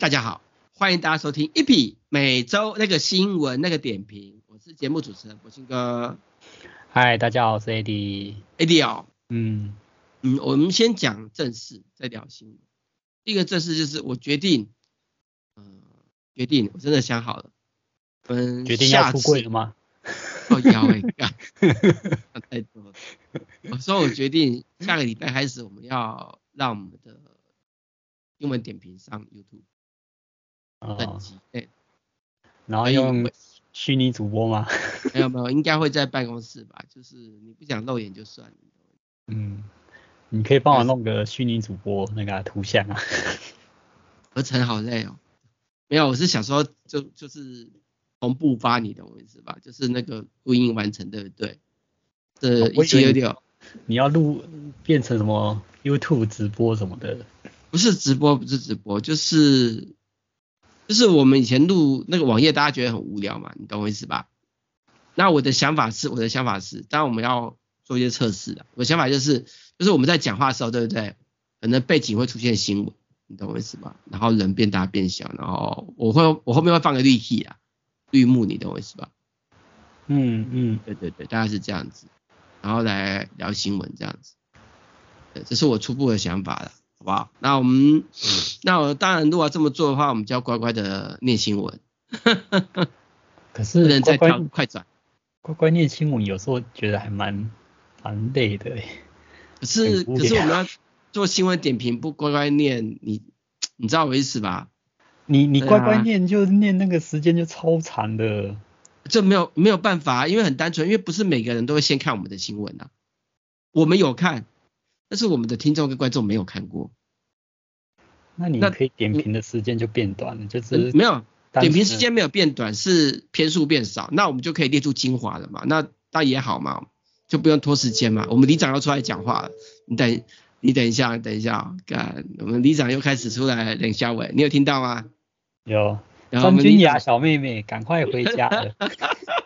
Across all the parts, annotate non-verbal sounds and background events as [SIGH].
哎，大家好，欢迎大家收听 EP 每周那个新闻那个点评，我是节目主持人博兴哥。嗨，大家好，我是 AD。AD 哦，嗯嗯，我们先讲正事，再聊新闻。第一个正事就是我决定，嗯、呃，决定，我真的想好了，嗯，决定要出柜了吗？哦，要哎，[LAUGHS] 太多了。我说我决定下个礼拜开始，我们要让我们的。英文点评上 YouTube 等级，对、哦，然后用虚拟主播吗？没有没有，应该会在办公室吧，就是你不想露脸就算了。嗯，你可以帮我弄个虚拟主播那个图像啊。[LAUGHS] 合成好累哦。没有，我是想说就就是同步发你的，我意思吧？就是那个录音完成，对不对？这一七六六，你要录变成什么 YouTube 直播什么的？不是直播，不是直播，就是就是我们以前录那个网页，大家觉得很无聊嘛，你懂我意思吧？那我的想法是，我的想法是，当然我们要做一些测试的。我的想法就是，就是我们在讲话的时候，对不对？可能背景会出现新闻，你懂我意思吧？然后人变大变小，然后我会我后面会放个绿 key 啊，绿幕，你懂我意思吧？嗯嗯，对对对，大概是这样子，然后来聊新闻这样子。对，这是我初步的想法了。好不好？那我们，那我当然，如果要这么做的话，我们就要乖乖的念新闻。[LAUGHS] 可是人在跳快转，乖乖念新闻有时候觉得还蛮蛮累的。可是可是我们要做新闻点评，不乖乖念，你你知道我意思吧？你你乖乖念就念那个时间就超长的。这没有没有办法，因为很单纯，因为不是每个人都会先看我们的新闻啊。我们有看。但是我们的听众跟观众没有看过，那你可以点评的时间就变短了，就是没有点评时间没有变短，是篇数变少，那我们就可以列出精华了嘛，那那也好嘛，就不用拖时间嘛。我们里长要出来讲话了，你等你等一下，等一下，干，我们里长又开始出来冷笑话，你有听到吗？有，张君雅小妹妹赶快回家了。[LAUGHS]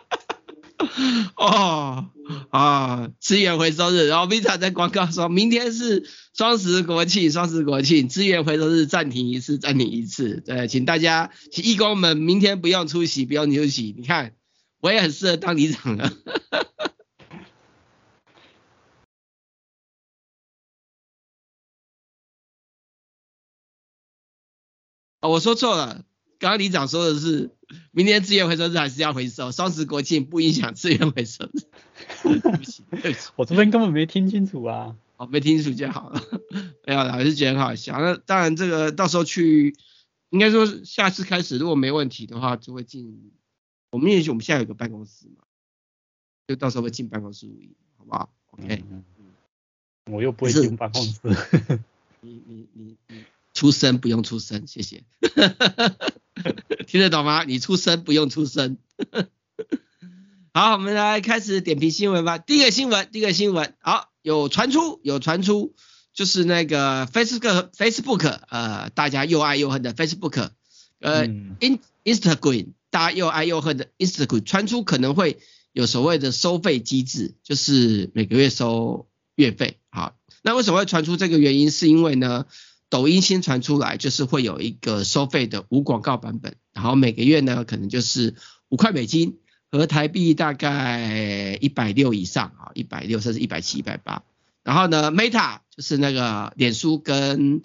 [LAUGHS] 哦啊，资源回收日，然后 Vita 在广告说，明天是双十国庆，双十国庆资源回收日暂停一次，暂停一次。对，请大家，请义工们明天不用出席，不用休息。你看，我也很适合当里长的。[LAUGHS] 我说错了。刚刚李长说的是，明天资源回收日还是要回收，双十国庆不影响资源回收日。[LAUGHS] 对不起，对不起，我这边根本没听清楚啊。哦，没听清楚就好了。[LAUGHS] 没有，还是觉得很好笑。那当然，这个到时候去，应该说下次开始，如果没问题的话，就会进。我们也许我们现在有个办公室嘛，就到时候会进办公室录音，好不好？OK。嗯。我又不会进办公室。[LAUGHS] 你你你你出声不用出声，谢谢。[LAUGHS] 听得懂吗？你出声不用出声。[LAUGHS] 好，我们来开始点评新闻吧。第一个新闻，第一个新闻，好，有传出，有传出，就是那个 Facebook，Facebook，呃，大家又爱又恨的 Facebook，呃，In，Instagram，大家又爱又恨的 Instagram，传出可能会有所谓的收费机制，就是每个月收月费。好，那为什么会传出这个原因？是因为呢？抖音新传出来，就是会有一个收费的无广告版本，然后每个月呢，可能就是五块美金，和台币大概一百六以上啊，一百六甚至一百七、一百八。然后呢，Meta 就是那个脸书跟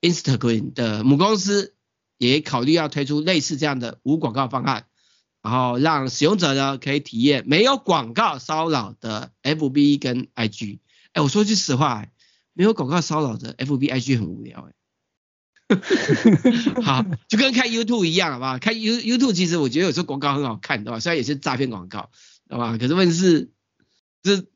Instagram 的母公司，也考虑要推出类似这样的无广告方案，然后让使用者呢可以体验没有广告骚扰的 FB 跟 IG。哎，我说句实话。没有广告骚扰的 FB IG 很无聊哎，[LAUGHS] 好，就跟看 YouTube 一样，好不好？看 You YouTube 其实我觉得有时候广告很好看，对吧？虽然也是诈骗广告，对吧？可是问题是，就是，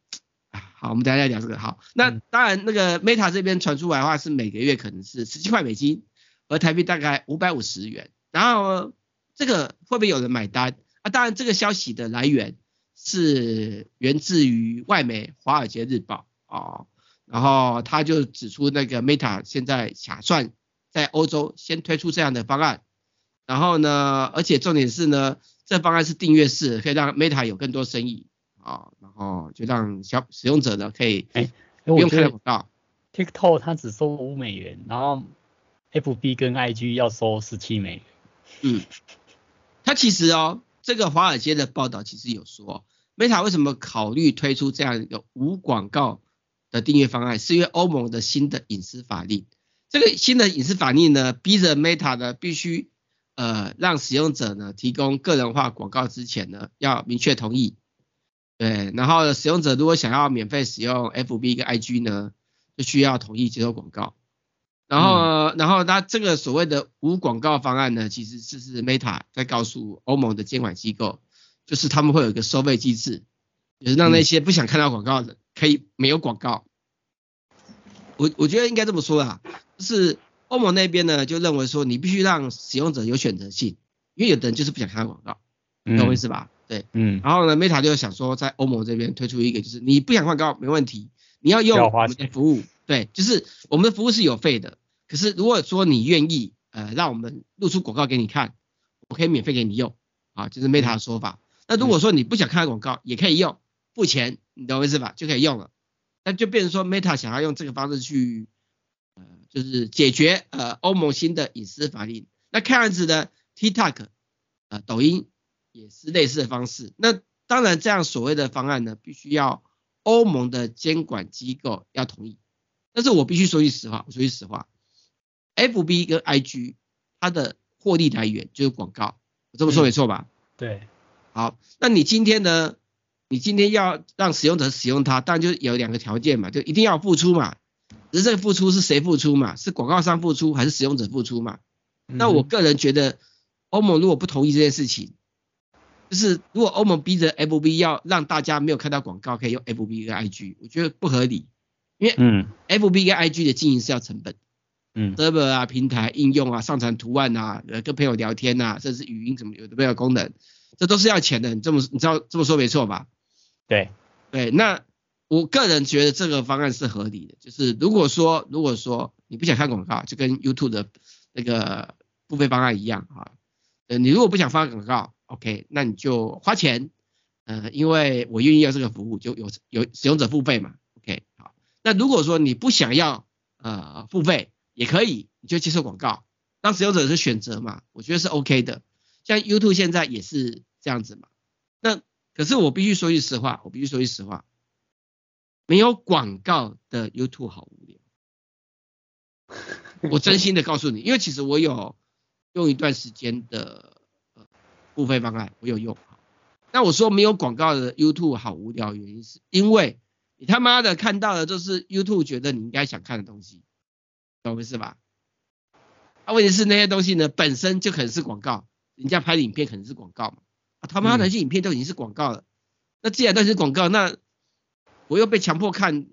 好，我们等下再聊这个。好，那当然那个 Meta 这边传出来的话是每个月可能是十七块美金，而台币大概五百五十元。然后这个会不会有人买单啊？当然这个消息的来源是源自于外媒《华尔街日报》啊。然后他就指出，那个 Meta 现在打算在欧洲先推出这样的方案，然后呢，而且重点是呢，这方案是订阅式，可以让 Meta 有更多生意啊，然后就让小使用者呢可以不用看广告。TikTok 它只收五美元，然后 FB 跟 IG 要收十七美元。嗯，它其实哦，这个华尔街的报道其实有说，Meta 为什么考虑推出这样一个无广告的订阅方案，是因为欧盟的新的隐私法令。这个新的隐私法令呢，逼着 Meta 呢必须呃让使用者呢提供个人化广告之前呢要明确同意。对，然后使用者如果想要免费使用 FB 跟 IG 呢，就需要同意接受广告。然后，嗯、然后它这个所谓的无广告方案呢，其实是是 Meta 在告诉欧盟的监管机构，就是他们会有一个收费机制，就是让那些不想看到广告的可以没有广告。我我觉得应该这么说啦，就是欧盟那边呢就认为说你必须让使用者有选择性，因为有的人就是不想看到广告，懂我意思吧？对，嗯。然后呢，Meta 就想说在欧盟这边推出一个，就是你不想看广告没问题，你要用我们的服务。对，就是我们的服务是有费的，可是如果说你愿意，呃，让我们露出广告给你看，我可以免费给你用，啊，就是 Meta 的说法。那如果说你不想看广告，也可以用，付钱，你懂我意思吧？就可以用了。那就变成说 Meta 想要用这个方式去，呃，就是解决呃欧盟新的隐私法令。那看样子呢，TikTok，呃，抖音也是类似的方式。那当然这样所谓的方案呢，必须要欧盟的监管机构要同意。但是我必须说句实话，我说句实话，FB 跟 IG 它的获利来源就是广告，我这么说没错吧？对。好，那你今天呢？你今天要让使用者使用它，当然就有两个条件嘛，就一定要付出嘛。只是这个付出是谁付出嘛？是广告商付出还是使用者付出嘛？那我个人觉得，欧盟如果不同意这件事情，就是如果欧盟逼着 FB 要让大家没有看到广告可以用 FB 跟 IG，我觉得不合理。因为嗯，F B 跟 I G 的经营是要成本，嗯，server 啊、平台、应用啊、上传图案啊、呃、跟朋友聊天啊，甚至语音什么有的没有功能，这都是要钱的。你这么你知道这么说没错吧？对对，那我个人觉得这个方案是合理的。就是如果说如果说你不想看广告，就跟 YouTube 的那个付费方案一样啊，呃，你如果不想发广告，OK，那你就花钱，呃，因为我愿意要这个服务，就有有使用者付费嘛，OK，好。那如果说你不想要呃付费也可以，你就接受广告，当使用者是选择嘛，我觉得是 OK 的。像 YouTube 现在也是这样子嘛。那可是我必须说句实话，我必须说句实话，没有广告的 YouTube 好无聊。[LAUGHS] 我真心的告诉你，因为其实我有用一段时间的呃付费方案，我有用。那我说没有广告的 YouTube 好无聊，原因是因为。你他妈的看到的都是 YouTube 觉得你应该想看的东西，懂我意思吧？啊，问题是那些东西呢，本身就可能是广告，人家拍的影片可能是广告嘛。啊，他妈的那些影片都已经是广告了，那既然都是广告，那我又被强迫看，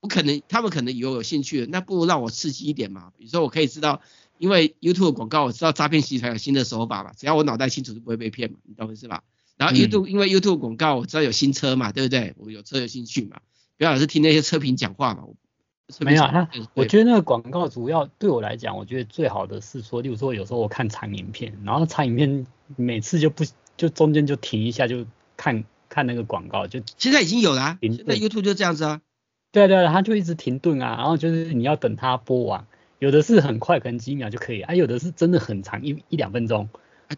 我可能他们可能以为我有兴趣了，那不如让我刺激一点嘛。比如说我可以知道，因为 YouTube 广告我知道诈骗集团有新的手法嘛，只要我脑袋清楚就不会被骗嘛，你懂我意思吧？然后 YouTube、嗯、因为 YouTube 广告我知道有新车嘛，对不对？我有车有兴趣嘛。不要老是听那些车评讲话嘛。没有，那我觉得那个广告主要对我来讲，我觉得最好的是说，例如说有时候我看长影片，然后长影片每次就不就中间就停一下，就看看那个广告，就现在已经有了、啊，现在 YouTube 就这样子啊。对对，它就一直停顿啊，然后就是你要等它播完，有的是很快，可能几秒就可以，啊，有的是真的很长，一一两分钟，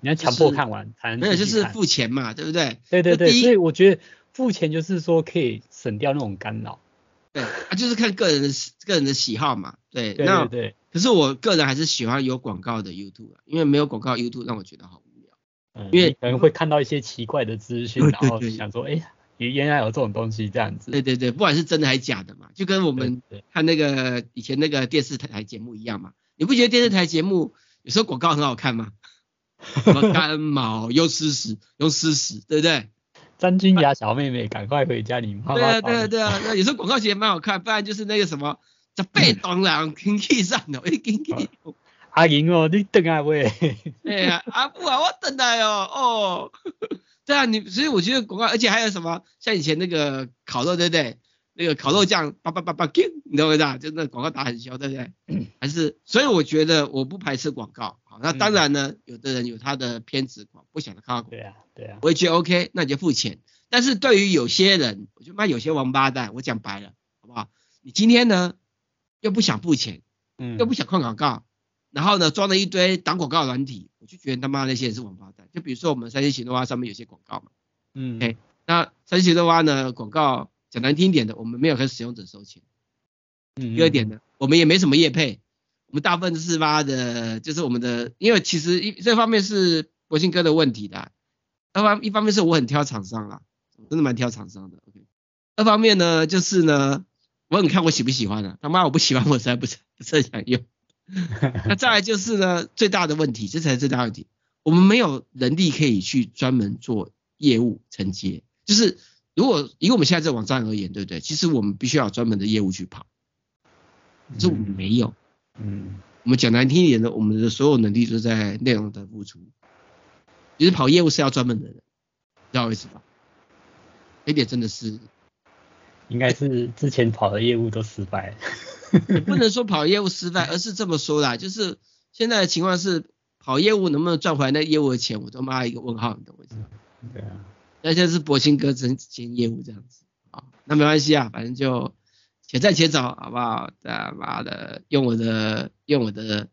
你要强迫看完才能。没有，就是付钱嘛，对不对？对对对，所以我觉得。付钱就是说可以省掉那种干扰，对啊，就是看个人的个人的喜好嘛，对，对对对。可是我个人还是喜欢有广告的 YouTube，因为没有广告 YouTube 让我觉得好嗯，因为可能会看到一些奇怪的资讯，然后想说，哎呀，原来有这种东西这样子。对对对，不管是真的还是假的嘛，就跟我们看那个以前那个电视台节目一样嘛，你不觉得电视台节目有时候广告很好看吗？什么 [LAUGHS] 干毛又湿屎又湿屎，对不对？张君雅小妹妹，赶快回家，你妈妈。对啊，对啊，对啊，那有时候广告其实蛮好看，不然就是那个什么叫被动人 [LAUGHS] 经济上的，哎，经济。阿莹哦，你等下喂。哎呀，阿布啊，我等来哦，哦。[LAUGHS] 对啊，你所以我觉得广告，而且还有什么，像以前那个烤肉，对不对？那个烤肉酱，叭叭叭叭，你懂不懂？就那广告打很凶，对不对？[LAUGHS] 还是，所以我觉得我不排斥广告。那当然呢，嗯、有的人有他的偏执狂，不想看到广告。对啊，对啊。我也觉得 OK，那你就付钱。但是对于有些人，我就骂有些王八蛋，我讲白了，好不好？你今天呢又不想付钱，嗯，又不想看广告，然后呢装了一堆打广告软体，我就觉得他妈那些人是王八蛋。就比如说我们三星行动蛙上面有些广告嘛，嗯，OK，那三星行动蛙呢广告讲难听点的，我们没有跟使用者收钱。嗯，第二点呢，我们也没什么业配，我们大部分都是妈的，就是我们的，因为其实一这方面是博信哥的问题的，二方一方面是我很挑厂商啦，真的蛮挑厂商的，OK。二方面呢，就是呢，我很看我喜不喜欢的，他妈我不喜欢，我实在不是不是很想用。[LAUGHS] 那再来就是呢，最大的问题，这才是最大问题，我们没有能力可以去专门做业务承接，就是如果以我们现在这个网站而言，对不对？其实我们必须要专门的业务去跑。可是我们没有，嗯，我们讲难听一点的，我们的所有能力都在内容的付出。其实跑业务是要专门的人，知道我意思吧？这点真的是，应该是之前跑的业务都失败。[LAUGHS] 不能说跑业务失败，而是这么说啦，就是现在的情况是跑业务能不能赚回来那业务的钱，我都骂一个问号，你懂我意思吗？对啊，那现在是博兴哥真兼业务这样子啊，那没关系啊，反正就。且战且走，好不好？他妈的，用我的用我的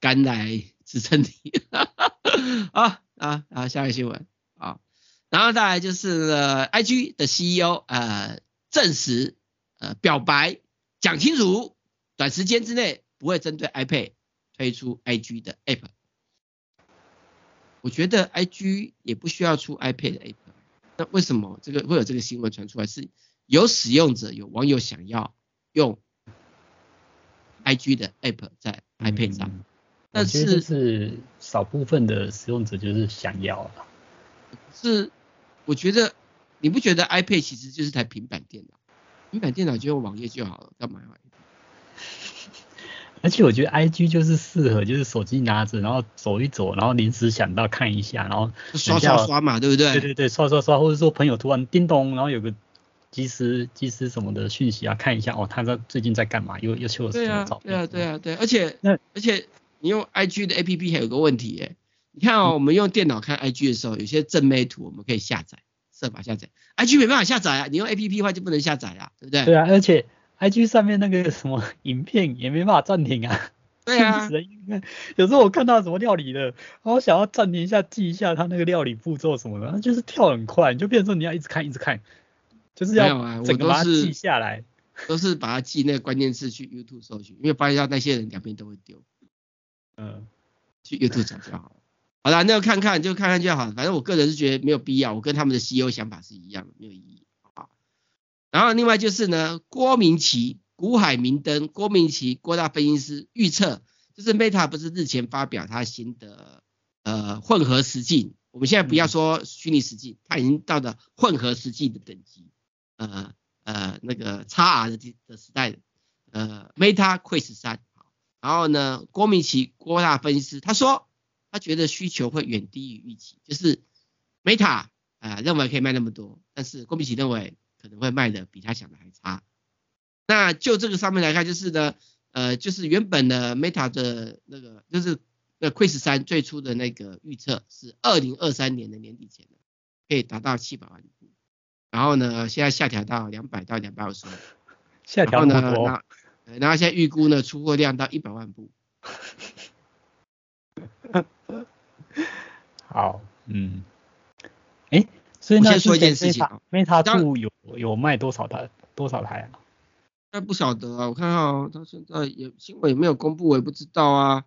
肝来支撑你。[LAUGHS] 好啊啊，下一个新闻啊，然后再来就是呢，IG 的 CEO 呃证实呃表白讲清楚，短时间之内不会针对 iPad 推出 IG 的 App。我觉得 IG 也不需要出 iPad 的 App，那为什么这个会有这个新闻传出来是？有使用者，有网友想要用 IG 的 App 在 iPad 上，嗯、但是是少部分的使用者就是想要啊。是，我觉得你不觉得 iPad 其实就是台平板电脑？平板电脑就用网页就好了，干嘛要？而且我觉得 IG 就是适合，就是手机拿着，然后走一走，然后临时想到看一下，然后刷刷刷嘛，对不对？对对对，刷刷刷，或者说朋友突然叮咚，然后有个。即时即时什么的讯息啊，看一下哦，他在最近在干嘛？又又秀了什么照片？对啊，对啊，对啊，而且那而且你用 IG 的 APP 还有个问题哎，你看哦，我们用电脑看 IG 的时候，有些正妹图我们可以下载，设法下载，IG 没办法下载啊，你用 APP 的话就不能下载啊，对不对？对啊，而且 IG 上面那个什么 [LAUGHS] 影片也没办法暂停啊。对啊，[LAUGHS] 有时候我看到什么料理的，然后想要暂停一下记一下他那个料理步骤什么的，就是跳很快，你就变成说你要一直看一直看。就是要啊，我都是记下来，都是把它记那个关键词去 YouTube 搜寻，因为发现那些人两边都会丢，嗯，去 YouTube 找就好了。好了，那就看看就看看就好，反正我个人是觉得没有必要，我跟他们的 CEO 想法是一样的，没有意义？然后另外就是呢，郭明奇、古海明灯、郭明奇、郭大分析师预测，就是 Meta 不是日前发表他新的呃混合实境，我们现在不要说虚拟实境，它已经到了混合实境的等级。呃呃，那个 XR 的的时代，呃，Meta Quest 3，然后呢，郭明奇郭大分析师他说，他觉得需求会远低于预期，就是 Meta 啊、认为可以卖那么多，但是郭明奇认为可能会卖的比他想的还差。那就这个上面来看，就是呢，呃，就是原本的 Meta 的那个，就是那 Quest 3最初的那个预测是二零二三年的年底前可以达到七百万。然后呢，现在下调到两百到两百五十万，下调那么多。然后，然后现在预估呢，出货量到一百万部。[LAUGHS] 好，嗯，哎，所以那先说一件事情，Meta 2有有卖多少台？多少台啊？那不晓得啊，我看看他现在有新闻有没有公布，我也不知道啊。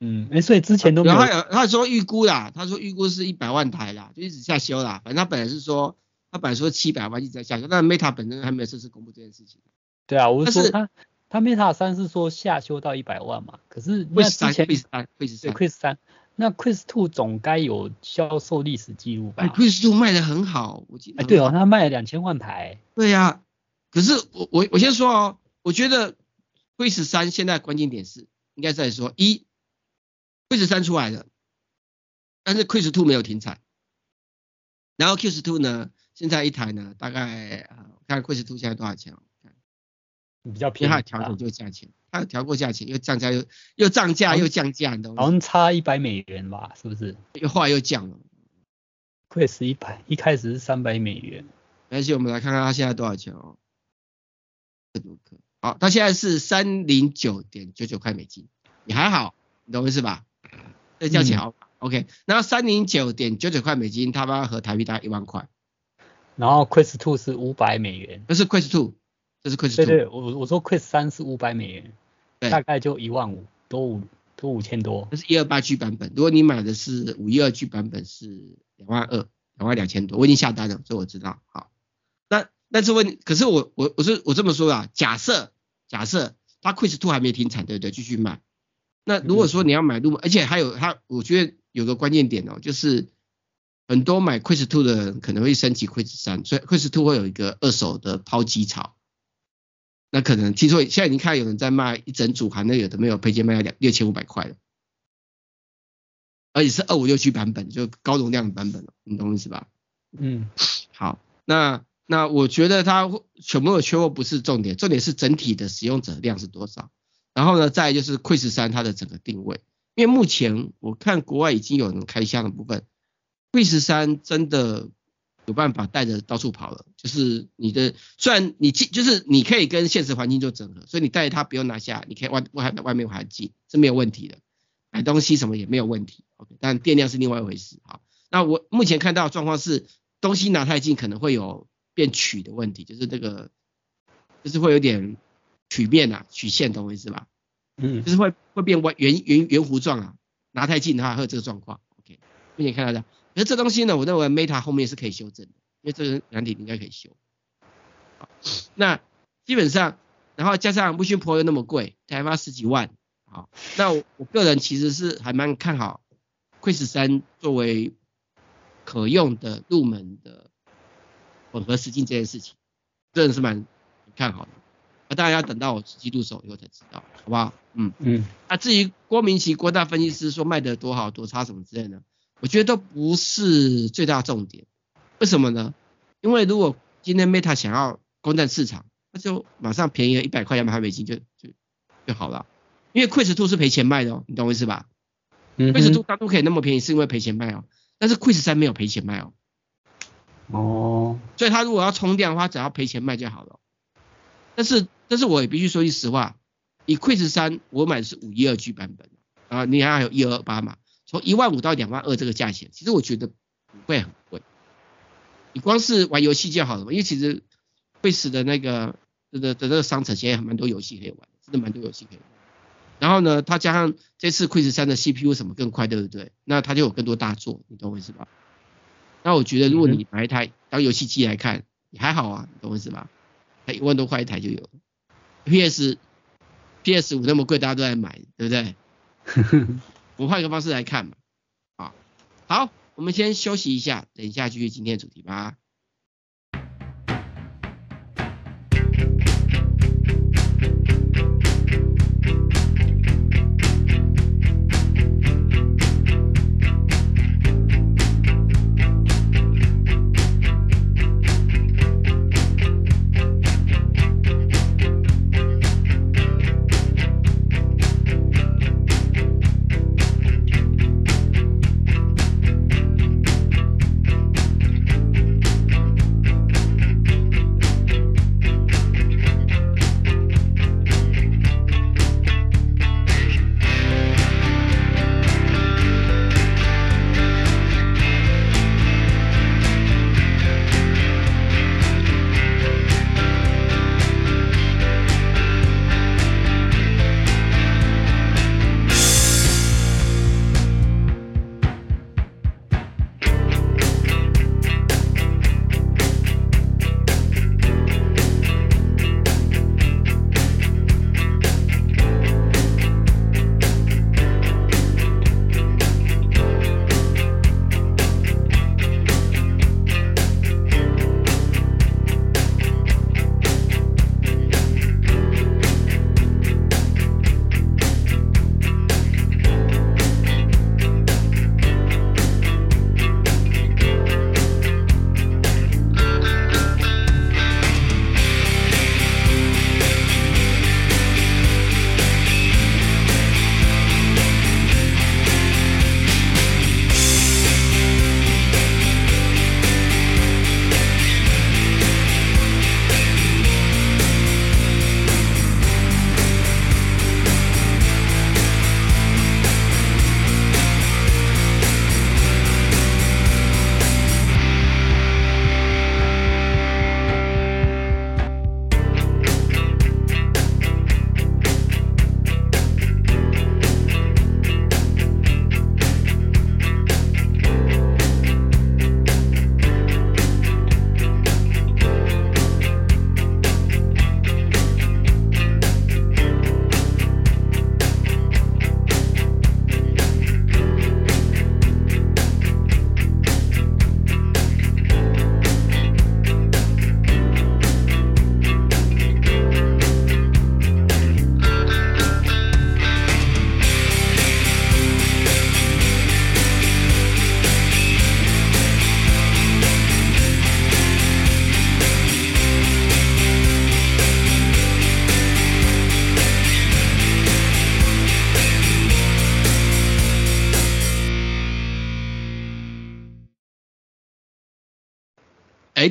嗯，哎，所以之前都没有。他有他说预估啦，他说预估是一百万台啦，就一直下修啦。反正他本来是说。他本来说七百万一直在下修，但 Meta 本身还没有正式公布这件事情。对啊，我是说他他 Meta 三是说下修到一百万嘛，可是那之前 Quest 三 Quest 三，那 Quest Two 总该有销售历史记录吧？哎，Quest Two 卖的很好，我记得。哎，对哦，他卖了两千万台。对呀、啊，可是我我我先说哦，我觉得 Quest 三现在关键点是应该在说一 Quest 三出来了，但是 Quest Two 没有停产，然后 Quest Two 呢？现在一台呢，大概啊，我看 Quest 2现在多少钱？看比较便宜，它调整就价钱，它调过价钱，又降价又又涨价又降价，你懂吗？好像差一百美元吧，是不是？又后来又降了。Quest 一百，一开始是三百美元。而且我们来看看它现在多少钱哦。好，它现在是三零九点九九块美金，也还好你懂我意思吧？这价钱好买。OK，然后三零九点九九块美金，它妈和台币大概一万块。然后 Quest Two 是五百美元，不是 Quest 2，这是 Quest 2。对对，我我说 Quest 3是五百美元，大概就一万五，多五多五千多。这是一二八 G 版本，如果你买的是五一二 G 版本是两万二，两万两千多，我已经下单了，所以我知道。好，那但是问，可是我我我是我这么说啊，假设假设它 Quest Two 还没停产，对不对？继续卖。那如果说你要买入门，而且还有它，我觉得有个关键点哦，就是。很多买 Quest Two 的人可能会升级 Quest 3，所以 Quest Two 会有一个二手的抛机潮。那可能听说现在已经看有人在卖一整组，含那有的没有配件卖了两六千五百块了，而且是二五六 G 版本，就高容量的版本了，你懂我意思吧？嗯，好，那那我觉得它全部的缺货不是重点，重点是整体的使用者量是多少。然后呢，再就是 Quest 3它的整个定位，因为目前我看国外已经有人开箱的部分。Quest 3真的有办法带着到处跑了，就是你的虽然你进，就是你可以跟现实环境做整合，所以你带着它不用拿下，你可以外外外面环境是没有问题的，买东西什么也没有问题，OK，但电量是另外一回事。好，那我目前看到的状况是，东西拿太近可能会有变曲的问题，就是这个就是会有点曲面啊，曲线，懂我意思吧？嗯，就是会会变弯圆圆圆弧状啊，拿太近的话会有这个状况，OK，目前看到的。那这东西呢，我认为 Meta 后面是可以修正的，因为这个软体应该可以修。好，那基本上，然后加上 Vision Pro 又那么贵，才花十几万，好，那我，我个人其实是还蛮看好 Quest 3作为可用的入门的混合实境这件事情，个人是蛮看好的。那当然要等到我实际入手以后才知道，好不好？嗯嗯。那至于郭明奇郭大分析师说卖得多好多差什么之类的。我觉得都不是最大重点，为什么呢？因为如果今天 Meta 想要攻占市场，那就马上便宜了一百块两百块美金就就就好了。因为 Quest Two 是赔钱卖的哦，你懂我意思吧？嗯 Quest Two 当初可以那么便宜是因为赔钱卖哦，但是 Quest 三没有赔钱卖哦。哦，所以他如果要冲量的话，只要赔钱卖就好了。但是但是我也必须说句实话，以 Quest 三我买的是五一二 G 版本啊，你还有一二八嘛。从一万五到两万二这个价钱，其实我觉得不会很贵。你光是玩游戏就好了嘛，因为其实 Quest 的那个的的的那个商城现在还蛮多游戏可以玩，真的蛮多游戏可以玩。然后呢，它加上这次 Quest 3的 CPU 什么更快，对不对？那它就有更多大作，你懂我意思吧？那我觉得如果你买一台当游戏机来看，也还好啊，你懂我意思吧？才一万多块一台就有。PS PS 五那么贵，大家都在买，对不对？[LAUGHS] 我换一个方式来看嘛，啊，好，我们先休息一下，等一下继续今天的主题吧。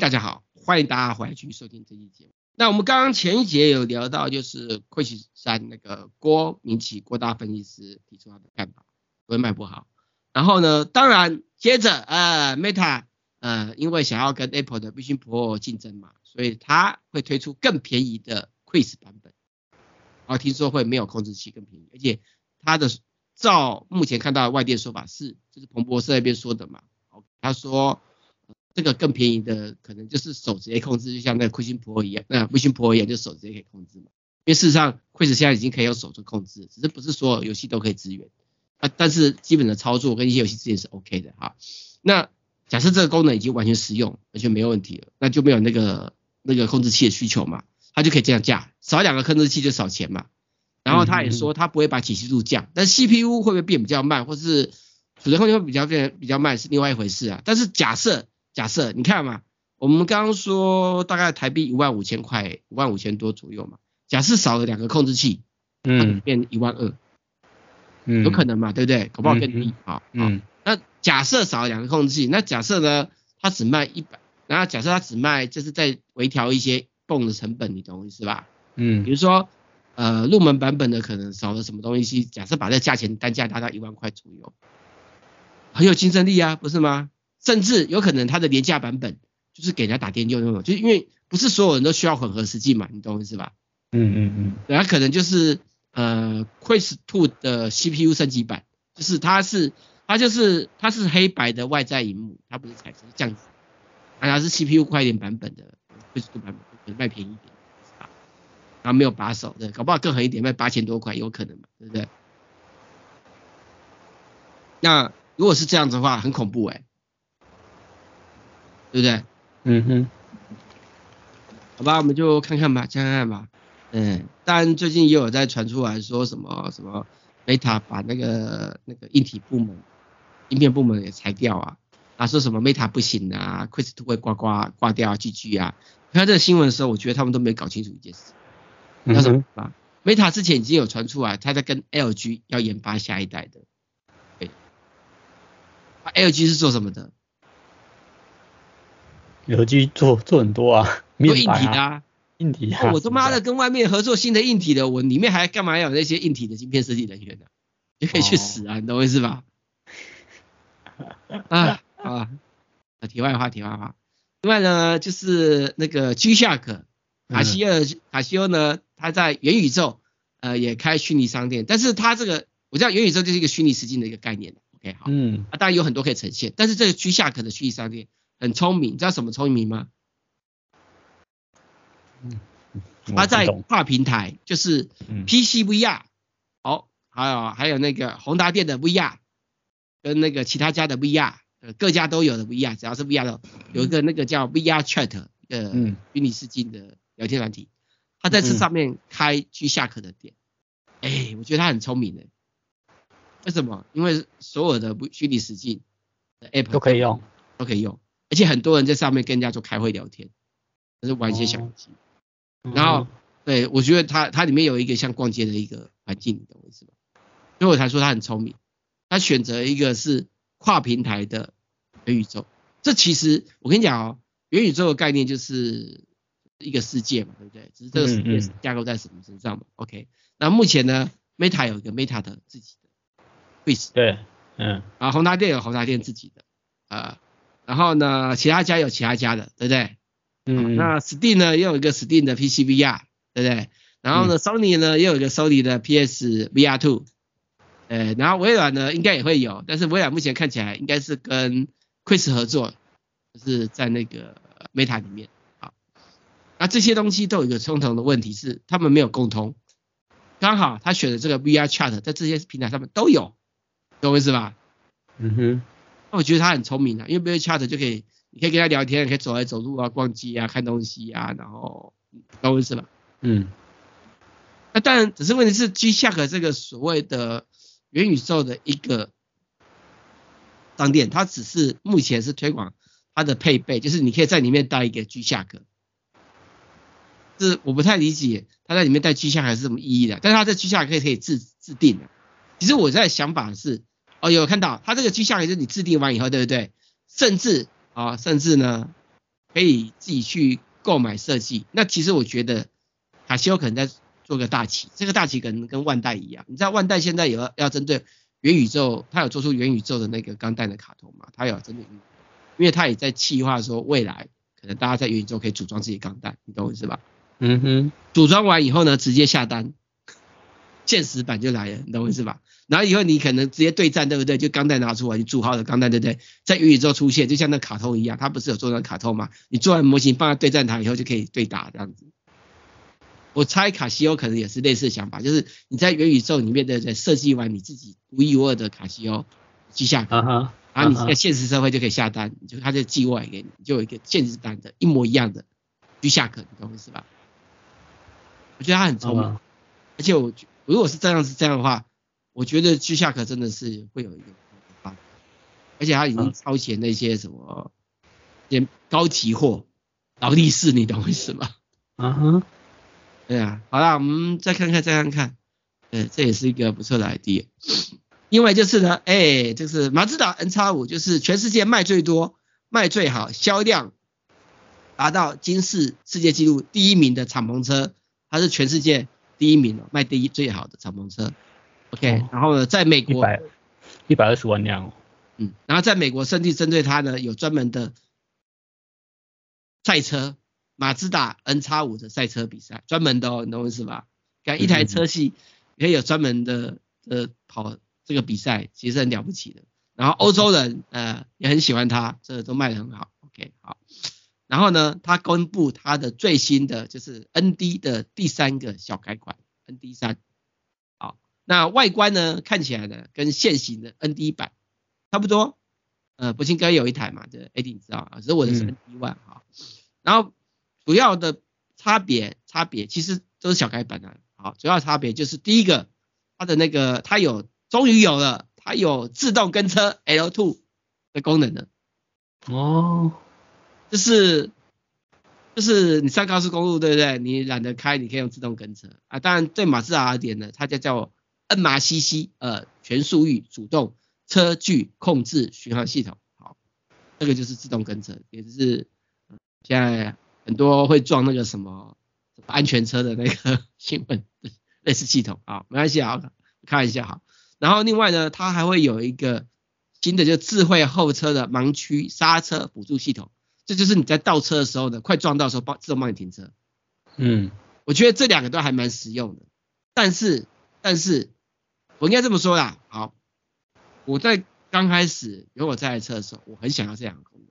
大家好，欢迎大家回来继续收听这期节目。那我们刚刚前一节有聊到，就是亏损山那个郭明錤郭大分析师提出他的看法，会卖不好。然后呢，当然接着呃，Meta 呃，因为想要跟 Apple 的 Vision Pro 竞争嘛，所以他会推出更便宜的 Quest 版本。然后听说会没有控制器更便宜，而且他的照目前看到的外电说法是，就是彭博社那边说的嘛，他说。这个更便宜的可能就是手直接控制，就像那个 Vision Pro 一样，那 Vision Pro 一样，就手直接可以控制嘛。因为事实上，Quest 现在已经可以用手做控制，只是不是所有游戏都可以支援啊。但是基本的操作跟一些游戏之间是 OK 的哈。那假设这个功能已经完全实用，完全没有问题了，那就没有那个那个控制器的需求嘛，它就可以这样价，少两个控制器就少钱嘛。然后他也说他不会把解析度降，但 CPU 会不会变比较慢，或是储存空间会比较变比较慢是另外一回事啊。但是假设假设你看嘛，我们刚刚说大概台币一万五千块，五万五千多左右嘛。假设少了两个控制器，嗯，变一万二，嗯，有可能嘛，对不对？搞不好更低啊。嗯，那假设少了两个控制器，那假设呢，它只卖一百，然后假设它只卖，就是在微调一些泵的成本，你懂我意思吧？嗯，比如说呃入门版本的可能少了什么东西，假设把这价钱单价达到一万块左右，很有竞争力啊，不是吗？甚至有可能它的廉价版本就是给人家打电用那种，就是因为不是所有人都需要混合实际嘛，你懂我意思吧？嗯嗯嗯，然后可能就是呃 Quest 2的 CPU 升级版，就是它是它就是它是黑白的外在荧幕，它不是彩色，是这样子，它是 CPU 快一点版本的 Quest 2版本，可能卖便宜一点啊，然后没有把手，对，搞不好更狠一点卖八千多块，有可能嘛，对不对？那如果是这样子的话，很恐怖哎、欸。对不对？嗯哼，好吧，我们就看看吧，看看吧。嗯，但最近也有在传出来说什么什么，Meta 把那个那个硬体部门、芯片部门也裁掉啊，啊说什么 Meta 不行啊，Quest 2会挂挂挂掉啊，GG 啊。看这个新闻的时候，我觉得他们都没搞清楚一件事，那什么吧？Meta 之前已经有传出来，他在跟 LG 要研发下一代的。对，啊，LG 是做什么的？有机做做很多 [LAUGHS] 啊，做硬体的啊，硬体啊。我他妈的跟外面合作新的硬体的，我里面还干嘛要有那些硬体的芯片设计人员呢？[LAUGHS] 你可以去死啊，你懂我意思吧？[LAUGHS] 啊啊，题外话，题外话。另外呢，就是那个 G-Shock 卡西欧卡西欧呢，他在元宇宙呃也开虚拟商店，但是它这个我知道元宇宙就是一个虚拟实境的一个概念 OK 好，嗯，啊当然有很多可以呈现，但是这个 G-Shock 的虚拟商店。很聪明，你知道什么聪明吗？嗯，他在跨平台，就是 PC VR，哦，还有还有那个宏达电的 VR，跟那个其他家的 VR，呃，各家都有的 VR，只要是 VR 的，有一个那个叫 VR Chat，呃，虚拟世界的聊天软体，他在这上面开 G-Shock 的店，哎，我觉得他很聪明的，为什么？因为所有的虚拟实境的 App 都可以用，都可以用。而且很多人在上面跟人家做开会聊天，就是玩一些小游戏。哦、然后，对，我觉得它它里面有一个像逛街的一个环境，你懂我意思吗？所以我才说他很聪明，他选择一个是跨平台的元宇宙。这其实我跟你讲哦，元宇宙的概念就是一个世界嘛，对不对？只是这个世界是架构在什么身上嘛、嗯嗯、？OK，那目前呢，Meta 有一个 Meta 的自己的 Quest 对，嗯，啊，宏达电有宏达电自己的，啊。然后呢，其他家有其他家的，对不对？嗯，那 Steam 呢，也有一个 Steam 的 PCVR，对不对？然后呢、嗯、Sony 呢，也有一个 Sony 的 PSVR2，呃，然后微软呢，应该也会有，但是微软目前看起来应该是跟 Quest 合作，就是在那个 Meta 里面。好，那这些东西都有一个共同的问题是，他们没有共通。刚好他选的这个 VR Chat 在这些平台上面都有，懂我意思吧？嗯哼。那我觉得他很聪明啊，因为 VR Chat 就可以，你可以跟他聊天，可以走来走路啊，逛街啊，看东西啊，然后，懂我意思吧？嗯。那当然，只是问题是 G-Shock 这个所谓的元宇宙的一个商店，它只是目前是推广它的配备，就是你可以在里面带一个 G-Shock。是我不太理解他在里面带 G-Shock 是什么意义的，但是他在 G-Shock 可以可以自自定的。其实我在想法是。哦，有看到，它这个 G-Shock 也是你制定完以后，对不对？甚至啊、哦，甚至呢，可以自己去购买设计。那其实我觉得卡西欧可能在做个大旗，这个大旗可能跟万代一样。你知道万代现在有要要针对元宇宙，他有做出元宇宙的那个钢弹的卡通嘛？他有针对，因为他也在计划说未来可能大家在元宇宙可以组装自己钢弹，你懂我意思吧？嗯哼。组装完以后呢，直接下单。现实版就来了，你懂我意思吧？然后以后你可能直接对战，对不对？就钢弹拿出来，你组好的钢弹，对不对？在元宇宙出现，就像那卡通一样，它不是有做那卡通吗？你做完模型放在对战台以后，就可以对打这样子。我猜卡西欧可能也是类似的想法，就是你在元宇宙里面的在设计完你自己独一无二的卡西欧机下，然后你在现实社会就可以下单，就他就寄过来给你，就有一个现实版的一模一样的机下克，你懂我意思吧？我觉得他很聪明，而且我觉。如果是这样是这样的话，我觉得居下可真的是会有一个发展，而且他已经超前那些什么，些高级货劳力士，你懂我意思吗？啊哼，对啊，好啦，我们再看看再看看，对，这也是一个不错的 idea，因为就是呢，哎、欸，就是马自达 nx 五就是全世界卖最多、卖最好、销量达到今世世界纪录第一名的敞篷车，它是全世界。第一名哦，卖第一最好的敞篷车，OK，然后呢，在美国一百一百二十万辆哦，嗯，然后在美国甚至针对它呢有专门的赛车，马自达 N 叉五的赛车比赛，专门的哦，你懂我意思吧？看一台车系也有专门的呃跑这个比赛，其实很了不起的。然后欧洲人呃也很喜欢它，这个都卖得很好，OK，好。然后呢，他公布他的最新的就是 ND 的第三个小改款 ND 三，好，那外观呢看起来呢跟现行的 ND 版差不多，呃，博清哥有一台嘛，这 AD 你知道啊，只是我的是 ND one 哈，然后主要的差别差别其实都是小改版的，好，主要差别就是第一个它的那个它有终于有了，它有自动跟车 L two 的功能了，哦。就是就是你上高速公路对不对？你懒得开，你可以用自动跟车啊。当然对马自达而言呢，它就叫 MRCC 呃全速域主动车距控制巡航系统。好，这个就是自动跟车，也就是现在很多会撞那个什么安全车的那个 [LAUGHS] 新闻类似系统啊，没关系啊，看一下好。然后另外呢，它还会有一个新的就智慧后车的盲区刹车辅助系统。这就是你在倒车的时候呢，快撞到的时候帮自动帮你停车。嗯，我觉得这两个都还蛮实用的。但是，但是我应该这么说啦，好，我在刚开始有我这台车的时候，我很想要这两个功能，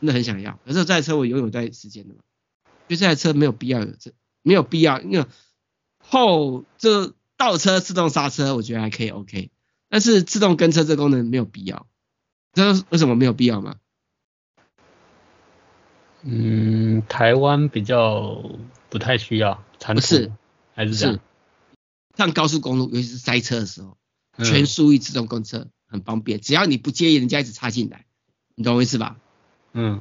真的很想要。可是这台车我拥有一段时间的嘛，因为这台车没有必要有这，没有必要，因为后这倒车自动刹车，我觉得还可以 OK。但是自动跟车这功能没有必要，知道为什么没有必要吗？嗯，台湾比较不太需要，不是，还是这样是。上高速公路，尤其是塞车的时候，全速域自动跟车很方便，只要你不介意人家一直插进来，你懂我意思吧？嗯，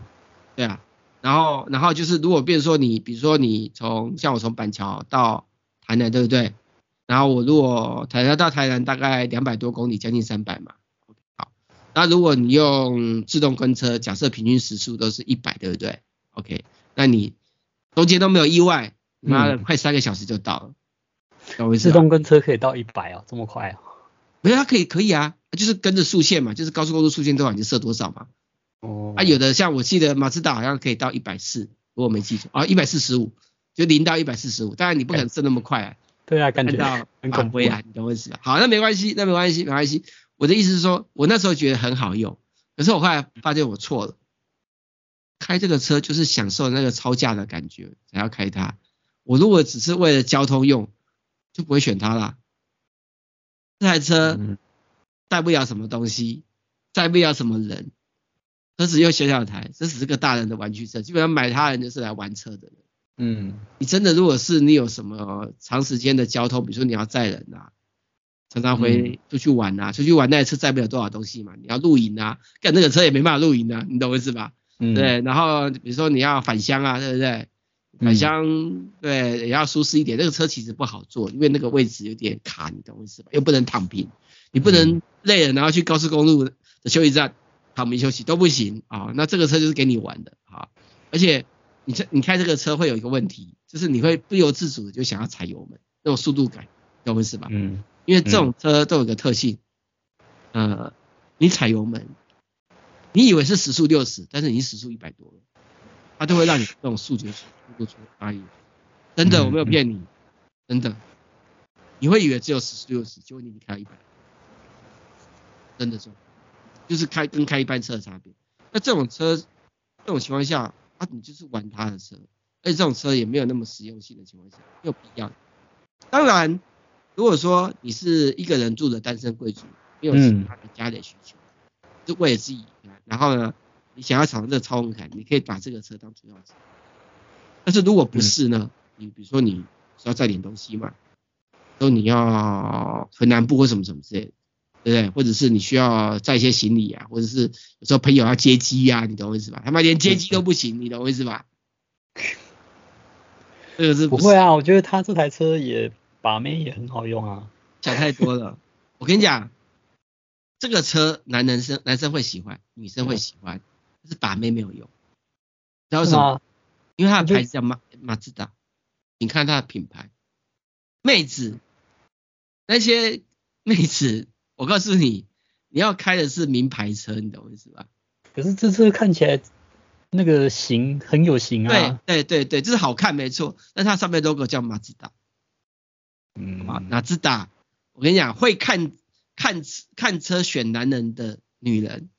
对啊。然后，然后就是如果比如说你，比如说你从像我从板桥到台南，对不对？然后我如果台南到台南大概两百多公里，将近三百嘛。好，那如果你用自动跟车，假设平均时速都是一百，对不对？OK，那你中间都没有意外，妈的，快三个小时就到了。嗯、自动跟车可以到一百哦，这么快啊？没有，它可以可以啊，就是跟着速线嘛，就是高速公路速线多少你就设多少嘛。哦。啊，有的像我记得马自达好像可以到一百四，如果没记错啊，一百四十五，就零到一百四十五。当然你不可能设那么快啊。对啊，感觉到很恐怖啊，你懂我意思吧？好，那没关系，那没关系，没关系。我的意思是说，我那时候觉得很好用，可是我后来发现我错了。开这个车就是享受那个超价的感觉，才要开它。我如果只是为了交通用，就不会选它啦。这台车带不了什么东西，载不了什么人，车子又小小台，这只是个大人的玩具车。基本上买它的人就是来玩车的人。嗯，你真的如果是你有什么长时间的交通，比如说你要载人啊，常常会出去玩啊，出去玩那台车载不了多少东西嘛。你要露营啊，干那个车也没办法露营啊，你懂我意思吧？嗯，对，然后比如说你要返乡啊，对不对？返乡，对，也要舒适一点。那个车其实不好坐，因为那个位置有点卡，你懂我意思吧？又不能躺平，你不能累了然后去高速公路的休息站躺平休息都不行啊。那这个车就是给你玩的啊，而且你这你开这个车会有一个问题，就是你会不由自主的就想要踩油门，那种速度感，懂我意思吧？嗯，因为这种车都有个特性，呃，你踩油门，你以为是时速六十，但是你时速一百多了，它就会让你这种速觉速度出差异。真的，我没有骗你，真的，你会以为只有时速六十，结果你开了一百，真的是，就是开跟开一般车的差别。那这种车，这种情况下，啊，你就是玩他的车，而且这种车也没有那么实用性的情况下，没有必要。当然，如果说你是一个人住的单身贵族，没有其他的家里需求，就为了自己，然后呢，你想要尝这个操控感，你可以把这个车当主要车。但是如果不是呢？你比如说你需要载点东西嘛，说你要回南部或什么什么之类的，对不对？或者是你需要载一些行李啊，或者是有时候朋友要接机啊，你懂我意思吧？他妈连接机都不行，你懂我意思吧？[LAUGHS] 这个是不会啊，我觉得他这台车也把妹也很好用啊。想太多了，我跟你讲，这个车男人生男生会喜欢，女生会喜欢，但是把妹没有用，知道为什么？因为它的牌子叫马马自达。你看它的品牌，妹子，那些妹子，我告诉你，你要开的是名牌车，你懂我意思吧？可是这车看起来那个型很有型啊。对对对对，就是好看没错，但它上面 logo 叫马自达。嗯，马自达，我跟你讲，会看看看车选男人的女人，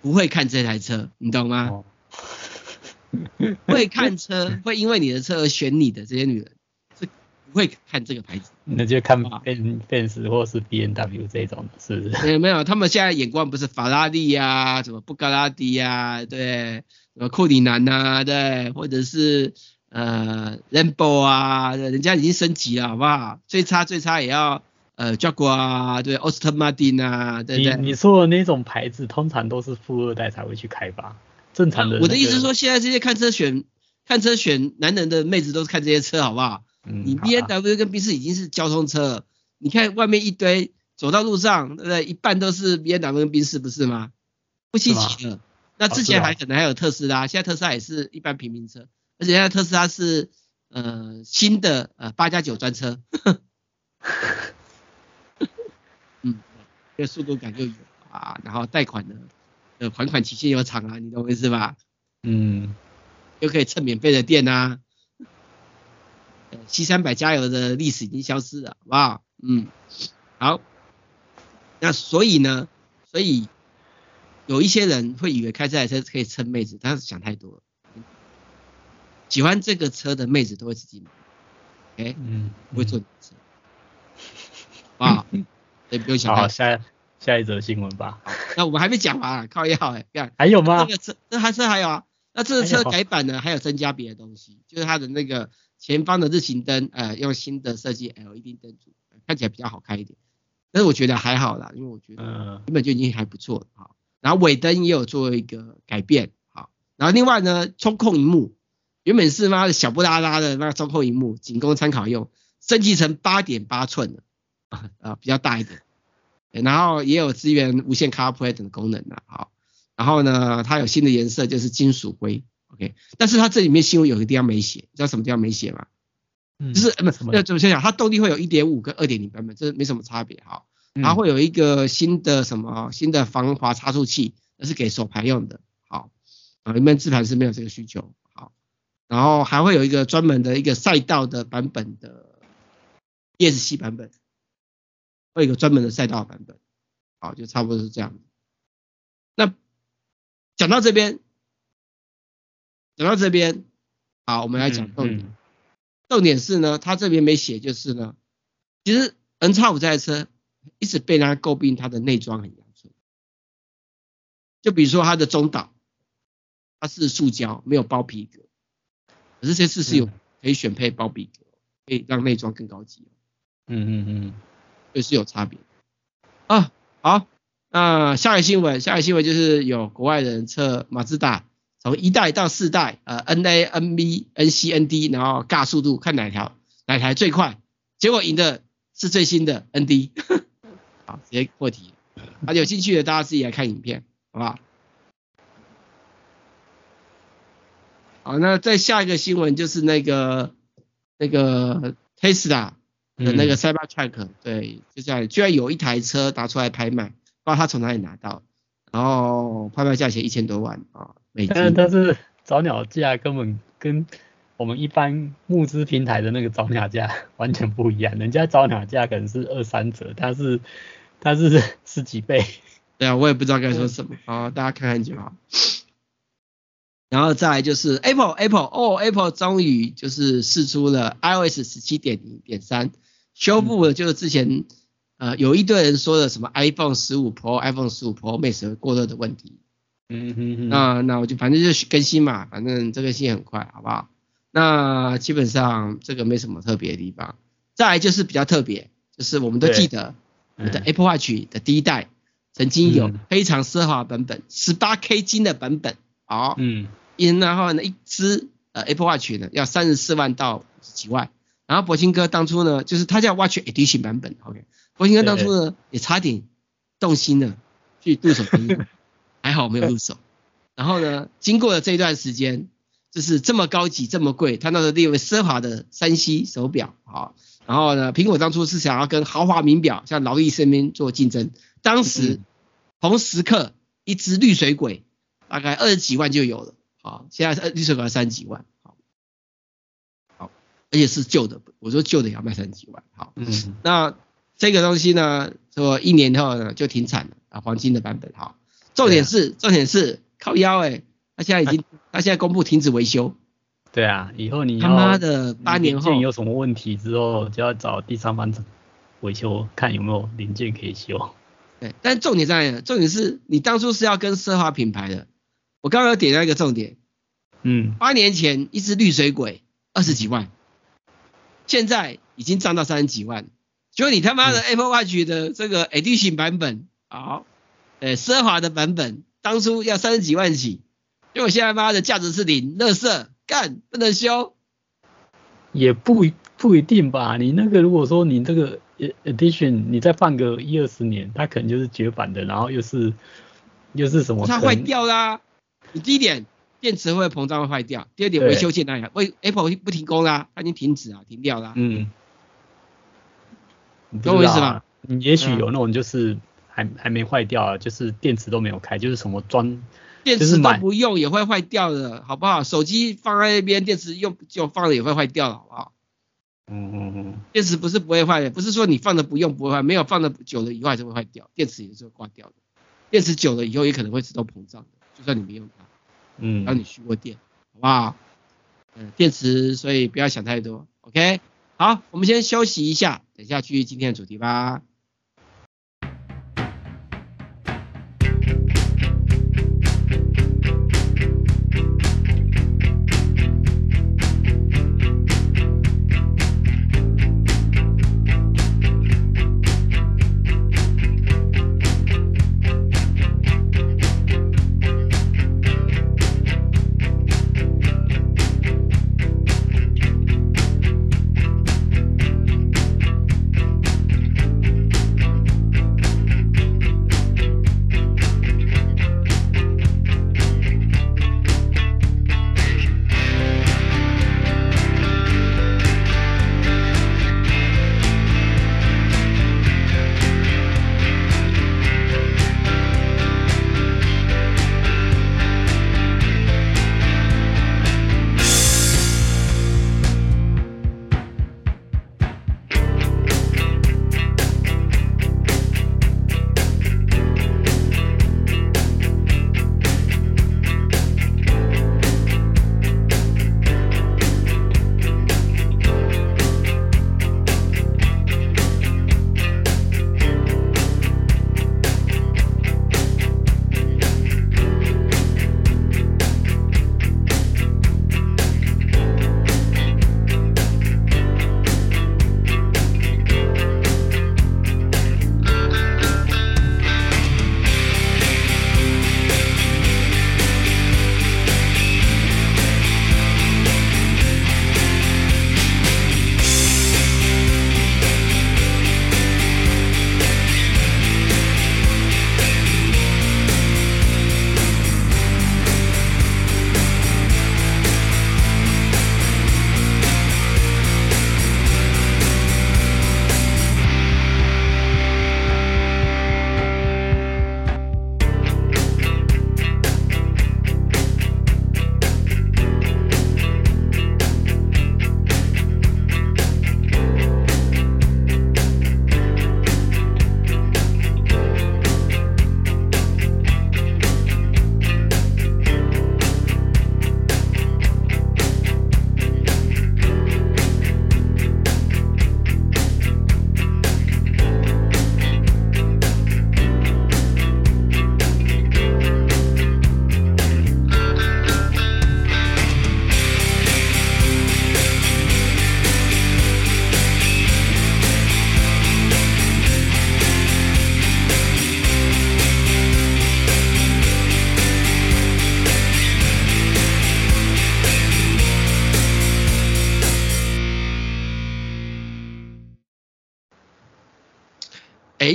不会看这台车，你懂吗？哦 [LAUGHS] [LAUGHS] 会看车，会因为你的车而选你的这些女人，是不会看这个牌子。那就看 Benz 或是 B N W 这种的，是不是？没有没有，他们现在眼光不是法拉利呀，什么布加拉迪呀，对，什么库里南呐，对，或者是呃 r a m b o 啊，人家已经升级了，好不好？最差最差也要呃 Jaguar 啊，对，Aston Martin 啊，对不对？你你说的那种牌子，通常都是富二代才会去开吧？正常的、那个，我的意思是说，现在这些看车选看车选男人的妹子都是看这些车，好不好？嗯、你 B N W 跟 B 四已经是交通车，了、你看外面一堆走到路上，对不对？一半都是 B N W 跟 B 四，不是吗？不稀奇的。那之前还可能还有特斯拉，哦、现在特斯拉也是一般平民车，而且现在特斯拉是呃新的呃八加九专车，嗯，[LAUGHS] 这速度感就有啊，然后贷款的呃。还款期限又长啊，你懂我意思吧？嗯，又可以蹭免费的电啊。C 三百加油的历史已经消失了，好不好？嗯，好。那所以呢，所以有一些人会以为开这台车可以蹭妹子，但是想太多了。喜欢这个车的妹子都会自己买，OK？嗯，不会坐你的车，[LAUGHS] 好不不用想太多。好，下下一则新闻吧。那我们还没讲完，靠腰哎，看还有吗？这个车，这还是还有啊。那这个车改版呢，还有增加别的东西，就是它的那个前方的日行灯，呃，用新的设计 LED 灯组，看起来比较好看一点。但是我觉得还好啦，因为我觉得原本就已经还不错了哈。然后尾灯也有做一个改变，好。然后另外呢，中控荧幕原本是妈的小不拉拉的那个中控荧幕，仅供参考用，升级成八点八寸的啊，比较大一点。然后也有支援无线 CarPlay 等的功能的，好，然后呢，它有新的颜色，就是金属灰，OK，但是它这里面新闻有一个地方没写，知道什么地方没写吗？嗯，就是呃不，那怎么想想，它动力会有一点五跟二点零版本，这没什么差别，哈，然后会有一个新的什么新的防滑差速器，那是给手排用的，好，啊，里面自盘是没有这个需求，好，然后还会有一个专门的一个赛道的版本的 ESC 版本。会有一个专门的赛道版本，好，就差不多是这样。那讲到这边，讲到这边，好，我们来讲重点。嗯嗯、重点是呢，他这边没写，就是呢，其实 N 叉五这台车一直被人家诟病，它的内装很阳春。就比如说它的中岛，它是塑胶，没有包皮革，可是这次是有可以选配包皮革，可以让内装更高级。嗯嗯嗯。这是有差别啊。好，那下一个新闻，下一个新闻就是有国外人测马自达从一代到四代，呃，NA、NV、NC、ND，然后尬速度，看哪条哪台最快，结果赢的是最新的 ND。[LAUGHS] 好，直接破题。啊，有兴趣的大家自己来看影片，好不好？好，那再下一个新闻就是那个那个 Tesla 的那个 Cybertruck，、嗯、对，就这样，居然有一台车拿出来拍卖，不知道他从哪里拿到，然后拍卖价钱一千多万啊美金。但是早鸟价根本跟我们一般募资平台的那个早鸟价 [LAUGHS] 完全不一样，人家早鸟价可能是二三折，它是它是 [LAUGHS] 十几倍。对啊，我也不知道该说什么，好，大家看看就好。然后再来就是 Apple Apple 哦 Apple 终于就是释出了 iOS 十七点零点三，修复了就是之前呃有一堆人说的什么 iPhone 十五 Pro iPhone 十五 Pro Max 会过热的问题。嗯哼哼。那那我就反正就更新嘛，反正这个新很快，好不好？那基本上这个没什么特别的地方。再来就是比较特别，就是我们都记得我们的 Apple Watch 的第一代曾经有非常奢华版本，十八 K 金的版本，好。嗯。然后呢，一只呃 Apple Watch 呢要三十四万到几万，然后博兴哥当初呢就是他叫 Watch Edition 版本，OK，博兴哥当初呢也差点动心了去入手，[LAUGHS] 还好没有入手。然后呢，经过了这一段时间，就是这么高级这么贵，他那个列为奢华的三 C 手表，好，然后呢，苹果当初是想要跟豪华名表像劳力士边做竞争，当时同时刻一只绿水鬼大概二十几万就有了。好，现在是绿水鬼三十几万，好，好，而且是旧的，我说旧的也要卖三十几万，好，嗯，那这个东西呢，说一年后呢就停产了啊，黄金的版本，好，重点是、啊、重点是靠腰哎、欸，他现在已经，他现在公布停止维修，对啊，以后你他妈的八年后有什么问题之后就要找第三方维修，看有没有零件可以修，对，但重点在哪？重点是你当初是要跟奢华品牌的。我刚刚有点到一个重点，嗯，八年前一只绿水鬼二十几万，现在已经涨到三十几万，就你他妈的 Apple Watch 的这个 Edition 版本，好，呃，奢华的版本，当初要三十几万起，结果现在妈的价值是零，垃圾，干，不能修，也不不一定吧，你那个如果说你这个 Edition 你再放个一二十年，它可能就是绝版的，然后又是又是什么？它坏掉啦。你第一点，电池会膨胀会坏掉。第二点，维修键那里，为 Apple 不停工啦，它已经停止啊，停掉啦。嗯，懂我意思吗？你也许有那种就是还、嗯、还没坏掉啊，就是电池都没有开，就是什么装，电池都不用也会坏掉的，好不好？手机放在那边，电池用就放了也会坏掉了，好不好？嗯嗯嗯。电池不是不会坏的，不是说你放着不用不会坏，没有放的久了以后还是会坏掉，电池也是会挂掉的。电池久了以后也可能会自动膨胀的，就算你没用它。嗯，让你续过电，好不好？嗯，电池，所以不要想太多，OK？好，我们先休息一下，等下去今天的主题吧。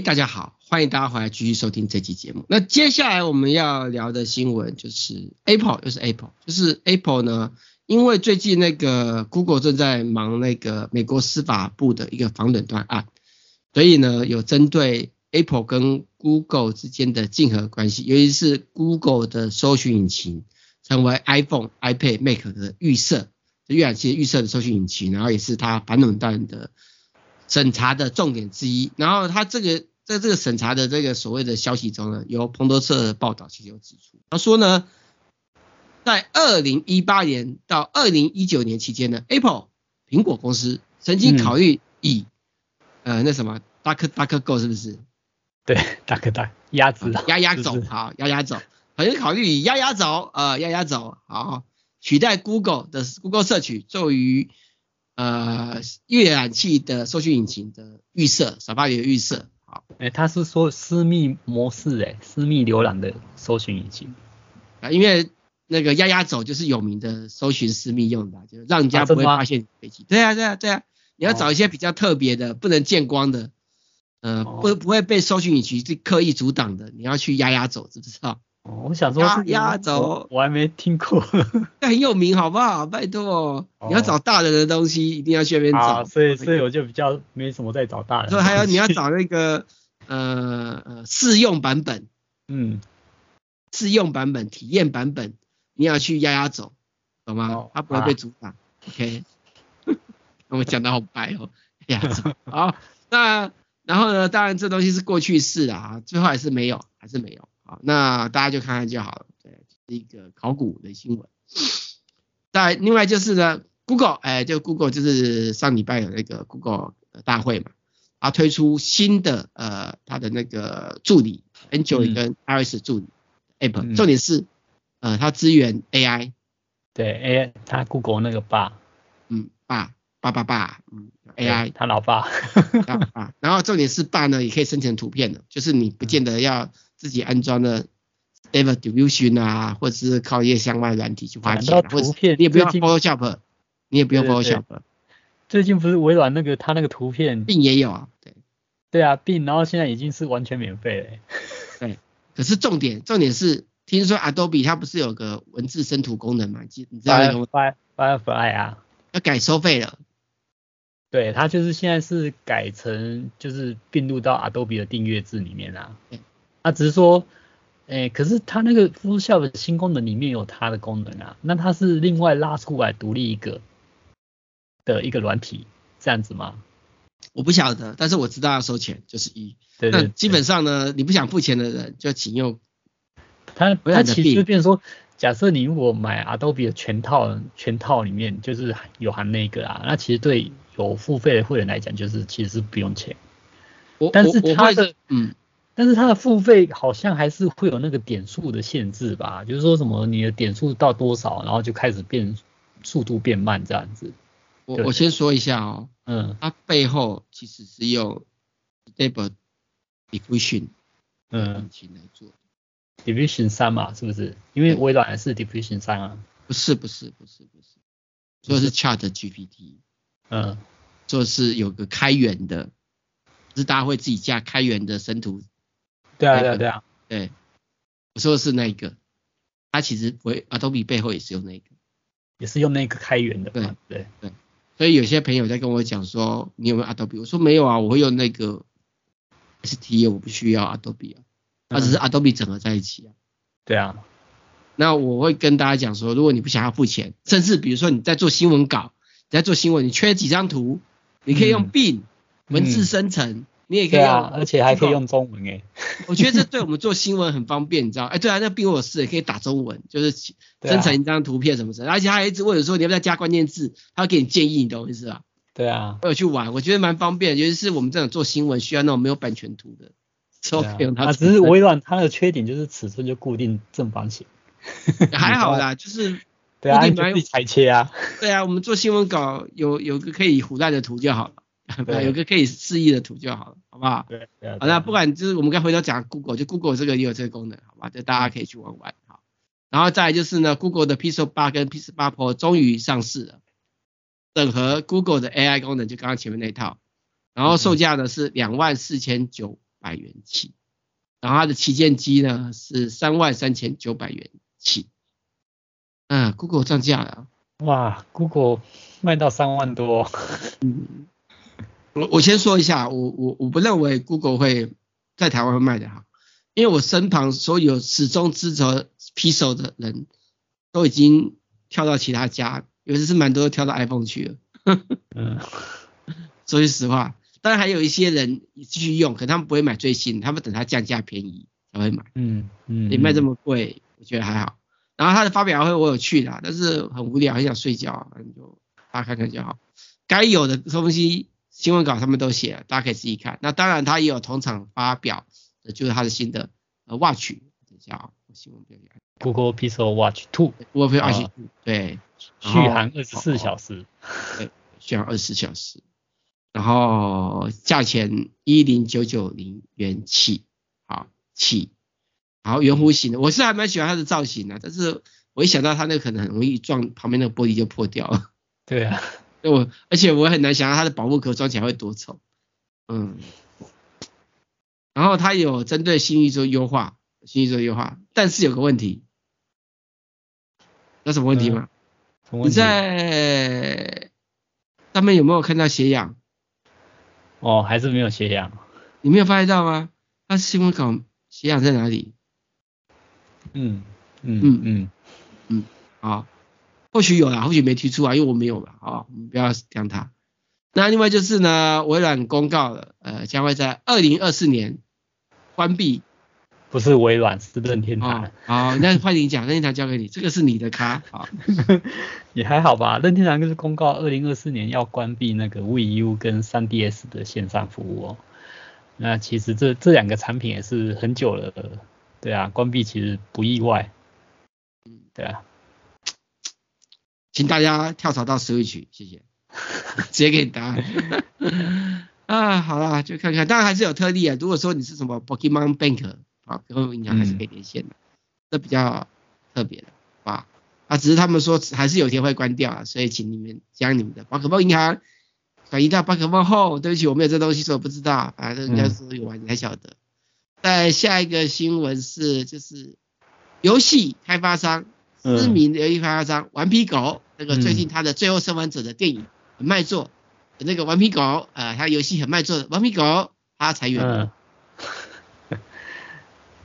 大家好，欢迎大家回来继续收听这期节目。那接下来我们要聊的新闻就是 Apple，又是 Apple，就是 Apple 呢，因为最近那个 Google 正在忙那个美国司法部的一个反垄断案，所以呢，有针对 Apple 跟 Google 之间的竞合关系，尤其是 Google 的搜寻引擎成为 iPhone、iPad、Mac 的预设，就浏览器预设的搜寻引擎，然后也是它反垄断的。审查的重点之一，然后他这个在这个审查的这个所谓的消息中呢，由彭德社的报道其实有指出，他说呢，在二零一八年到二零一九年期间呢，Apple 苹果公司曾经考虑以、嗯、呃那什么 Duck Duck Go 是不是？对，Duck Duck 鸭子鸭鸭走好鸭鸭走，好像考虑以鸭鸭走呃鸭鸭走好取代 Google 的 Google Search 作为。呃，阅览器的搜寻引擎的预设，Safari 的预设，好，哎、欸，他是说私密模式，哎，私密浏览的搜寻引擎，啊，因为那个丫丫走就是有名的搜寻私密用的，就是让人家不会发现飞机、啊，对啊，对啊，对啊，你要找一些比较特别的、哦，不能见光的，呃，哦、不不会被搜寻引擎是刻意阻挡的，你要去鸭鸭走，知不知道？我想说压压走，我还没听过，[LAUGHS] 很有名，好不好？拜托、哦，你要找大人的东西，一定要去那边找。啊、所以所以我就比较没什么在找大人。所以还有 [LAUGHS] 你要找那个呃呃试用版本，嗯，试用版本、体验版本，你要去压压走，懂吗？哦、它不会被阻挡、啊。OK，[LAUGHS] 我讲的好白哦，鸭鸭走。好，那然后呢？当然这东西是过去式啊，最后还是没有，还是没有。好，那大家就看看就好了。对，是一个考古的新闻。再另外就是呢，Google，哎，就 Google 就是上礼拜有那个 Google 大会嘛，啊，推出新的呃，它的那个助理，Android 跟 iOS 助理 App，、嗯、重点是呃，它支援 AI。对，AI，它 Google 那个爸，嗯，爸，爸爸爸，嗯，AI，他老爸。啊，然后重点是爸呢，也可以生成图片的，就是你不见得要。自己安装的 Stable Diffusion 啊，或者是靠一些相关软体去画图，或者你也不用 Photoshop，你也不用 Photoshop。最近不是微软那个他那个图片，并也有啊，对，对啊，并然后现在已经是完全免费了。[LAUGHS] 对，可是重点重点是，听说 Adobe 它不是有个文字生图功能嘛？你你知道吗？Firefly 啊，要改收费了。对，它就是现在是改成就是并入到 Adobe 的订阅制里面啊。他只是说，哎，可是他那个 Photoshop 的新功能里面有它的功能啊，那它是另外拉出来独立一个的一个软体，这样子吗？我不晓得，但是我知道要收钱，就是一。对，对，对。那基本上呢，你不想付钱的人就请用。他他其实就变成说，假设你如果买 Adobe 的全套全套里面就是有含那个啊，那其实对有付费的会员来讲，就是其实是不用钱。我但是它的嗯。但是它的付费好像还是会有那个点数的限制吧？就是说什么你的点数到多少，然后就开始变速度变慢这样子。我我先说一下哦，嗯，它背后其实是用 Stable Diffusion 嗯来做，Diffusion 三嘛，是不是？因为微软是 Diffusion 三啊。不是不是不是不是，说是 Chat GPT，嗯，就是有个开源的，是大家会自己加开源的生图。对啊对啊对啊，对，我说的是那个，它其实会 Adobe 背后也是用那个，也是用那个开源的。对对对，所以有些朋友在跟我讲说，你有没有 Adobe？我说没有啊，我会用那个 ST，我不需要 Adobe 啊，它只是 Adobe 整合在一起啊。对啊，那我会跟大家讲说，如果你不想要付钱，甚至比如说你在做新闻稿，你在做新闻，你缺几张图，你可以用 Bing 文字生成。你也可以用，啊，而且还可以用中文诶。我觉得这对我们做新闻很方便，你知道？哎，对啊，那苹果是也可以打中文，就是生成一张图片什么的，而且他还一直问我说你要不要加关键字，他会给你建议，你懂我意思吧？对啊，我有去玩，我觉得蛮方便，尤其是我们这种做新闻需要那种没有版权图的，都可以用它。啊，只是微软它的缺点就是尺寸就固定正方形，还好啦，[LAUGHS] 就是对啊，你可以裁切啊。对啊，我们做新闻稿有有个可以唬烂的图就好了。[LAUGHS] 有个可以示意的图就好了，好不好？对对。好，那不管就是我们刚回头讲 Google，就 Google 这个也有这个功能，好吧？就大家可以去玩玩，好。然后再来就是呢，Google 的 Pixel 8跟 Pixel 8 Pro 终于上市了，整合 Google 的 AI 功能，就刚刚前面那套。然后售价呢是两万四千九百元起，然后它的旗舰机呢是三万三千九百元起。嗯，Google 涨价了。哇，Google 卖到三万多。嗯，我我先说一下，我我我不认为 Google 会在台湾会卖的好，因为我身旁所有始终支持 Pixel 的人都已经跳到其他家，尤其是蛮多跳到 iPhone 去了。[LAUGHS] 嗯，[LAUGHS] 说句实话，当然还有一些人继续用，可他们不会买最新，他们等它降价便宜才会买。嗯嗯，你卖这么贵，我觉得还好。然后他的发表会我有去啦，但是很无聊，很想睡觉，反正就大家看看就好。该有的东西新闻稿他们都写了，大家可以自己看。那当然他也有同场发表的，就是他的新的呃 Watch，等一下啊，新闻标题。Google Pixel Watch Two，Google Pixel Watch Two，对，续航二十四小时，对，续航二十四小时。然后价钱一零九九零元起，好起。然后圆弧形的，我是还蛮喜欢它的造型的，但是我一想到它那个可能很容易撞旁边那个玻璃就破掉了。对啊，我而且我很难想象它的保护壳装起来会多丑。嗯，然后它有针对新一周优化，新一周优化，但是有个问题，有什么问题吗？嗯、你在上面有没有看到血氧？哦，还是没有血氧？你没有发现到吗？它新闻稿血氧在哪里？嗯嗯嗯嗯嗯，好，或许有啦，或许没提出啊，因为我没有了，好，我们不要讲它。那另外就是呢，微软公告了，呃，将会在二零二四年关闭。不是微软，是任天堂。哦、好，那换你讲，[LAUGHS] 任天堂交给你，这个是你的咖，好，[LAUGHS] 也还好吧。任天堂就是公告二零二四年要关闭那个 Wii U 跟 3DS 的线上服务哦。那其实这这两个产品也是很久了。对啊，关闭其实不意外。嗯，对啊，请大家跳槽到 Switch，谢谢。[LAUGHS] 直接给你答案。[LAUGHS] 啊，好了，就看看，当然还是有特例啊。如果说你是什么 Pokemon Bank，啊，跟银行还是可以连线的，这比较特别的，啊，啊，只是他们说还是有一天会关掉啊，所以请你们将你们的宝可梦银行转移到宝可梦后。对不起，我没有这东西，所以我不知道，反正人家说有玩，你才晓得。在下一个新闻是，就是游戏开发商，知名的游戏开发商顽皮狗，那个最近他的《最后生还者》的电影很卖座，那个顽皮狗，呃，他游戏很卖座的顽皮狗，他裁员了。[LAUGHS]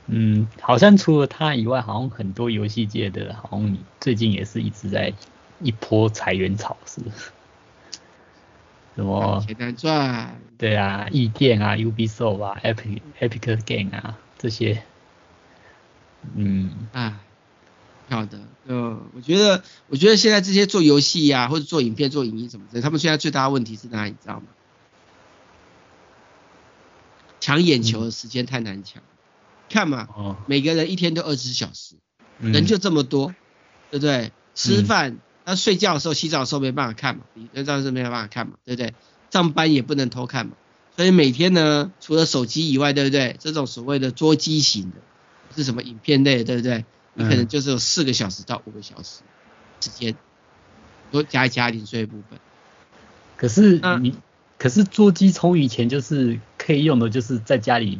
嗯，好像除了他以外，好像很多游戏界的，好像最近也是一直在一波裁员潮，是不是？什么钱难赚？对啊，易电啊，Ubisoft 啊，Epic Epic Game 啊，这些，嗯，啊，好的，呃，我觉得，我觉得现在这些做游戏呀，或者做影片、做影音什么的，他们现在最大的问题是哪里，你知道吗？抢眼球的时间太难抢，嗯、看嘛，哦、每个人一天都二十四小时，嗯、人就这么多，对不对？吃饭。嗯那睡觉的时候、洗澡的时候没办法看嘛，理论上是没有办法看嘛，对不对？上班也不能偷看嘛，所以每天呢，除了手机以外，对不对？这种所谓的捉机型的，是什么影片类，对不对？你可能就是有四个小时到五个小时时间，多加一加零碎部分。可是你，可是桌机从以前就是可以用的，就是在家里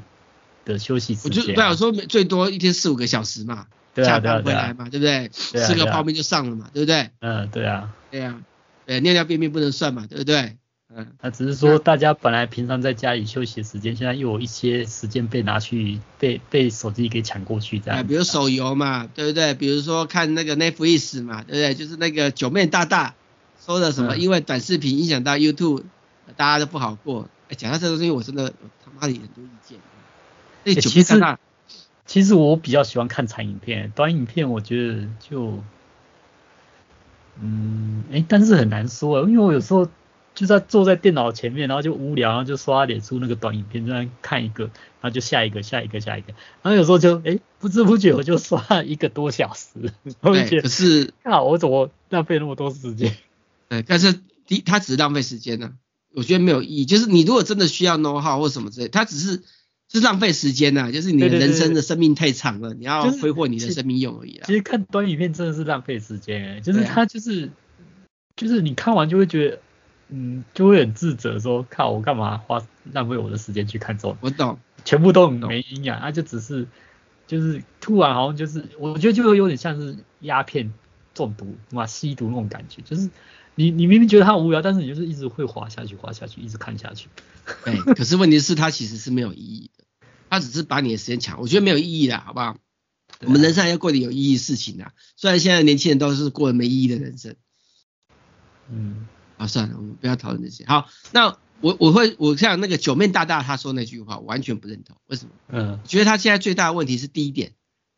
的休息时间、啊。我就不要说最多一天四五个小时嘛。下班回来嘛，对不对？吃个泡面就上了嘛，对不对？嗯，对啊。对啊，对，尿尿便便不能算嘛，对不对？嗯，那只是说大家本来平常在家里休息的时间，现在又有一些时间被拿去被被手机给抢过去这样。比如手游嘛，对不对？比如说看那个 Netflix 嘛，对不对？就是那个九妹大大说的什么，因为短视频影响到 YouTube，大家都不好过。哎，讲到这个东西，我真的他妈的很多意见。那九妹大大。其实我比较喜欢看长影片，短影片我觉得就，嗯，哎，但是很难说，因为我有时候就在坐在电脑前面，然后就无聊，然后就刷脸出那个短影片，这样看一个，然后就下一个，下一个，下一个，然后有时候就，哎，不知不觉我就刷一个多小时，对，可是，啊，我怎么浪费那么多时间？对，但是第它只是浪费时间呢、啊，我觉得没有意义，就是你如果真的需要 know how 或什么之类，他只是。是浪费时间呐，就是你的人生的生命太长了，你要挥霍你的生命用而已啦。其实看短影片真的是浪费时间，就是他就是、啊、就是你看完就会觉得，嗯，就会很自责说，靠我干嘛花浪费我的时间去看这种。我懂，全部都很没营养，它就只是就是突然好像就是，我觉得就会有点像是鸦片中毒嘛，吸毒那种感觉，就是你你明明觉得它无聊，但是你就是一直会滑下去，滑下去，一直看下去。对，可是问题是它其实是没有意义的，它只是把你的时间抢，我觉得没有意义的，好不好？我们人生还要过点有意义事情啊，虽然现在年轻人都是过得没意义的人生。嗯，好，算了，我们不要讨论这些。好，那我我会我像那个九面大大他说那句话，我完全不认同。为什么？嗯，觉得他现在最大的问题是第一点，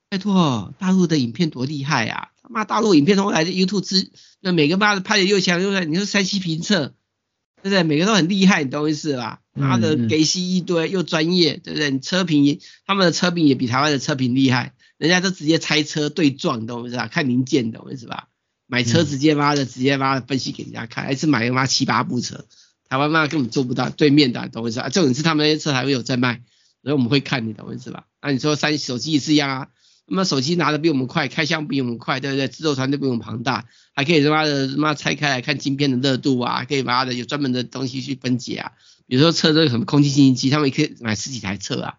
拜托，大陆的影片多厉害啊！他妈大陆影片从来的 YouTube 之，那每个妈的拍的又强又帅，你说山西评测，对不对？每个都很厉害，你懂我意思吧？妈的给戏一堆又专业，对不对？你车评，他们的车评也比台湾的车评厉害。人家都直接拆车对撞，懂我意思吧？看零件，懂我意思吧？买车直接妈的直接妈的分析给人家看，还是买个妈七八部车，台湾妈根本做不到对面的，懂我意思啊？这种是他们那些车还会有在卖，所以我们会看你，懂我意思吧？那你说三手机也是一样啊，那么手机拿的比我们快，开箱比我们快，对不对？制作团队比我们庞大，还可以他妈的他妈拆开来看晶片的热度啊，可以把它的有专门的东西去分解啊，比如说车这个什么空气清新机，他们也可以买十几台车啊。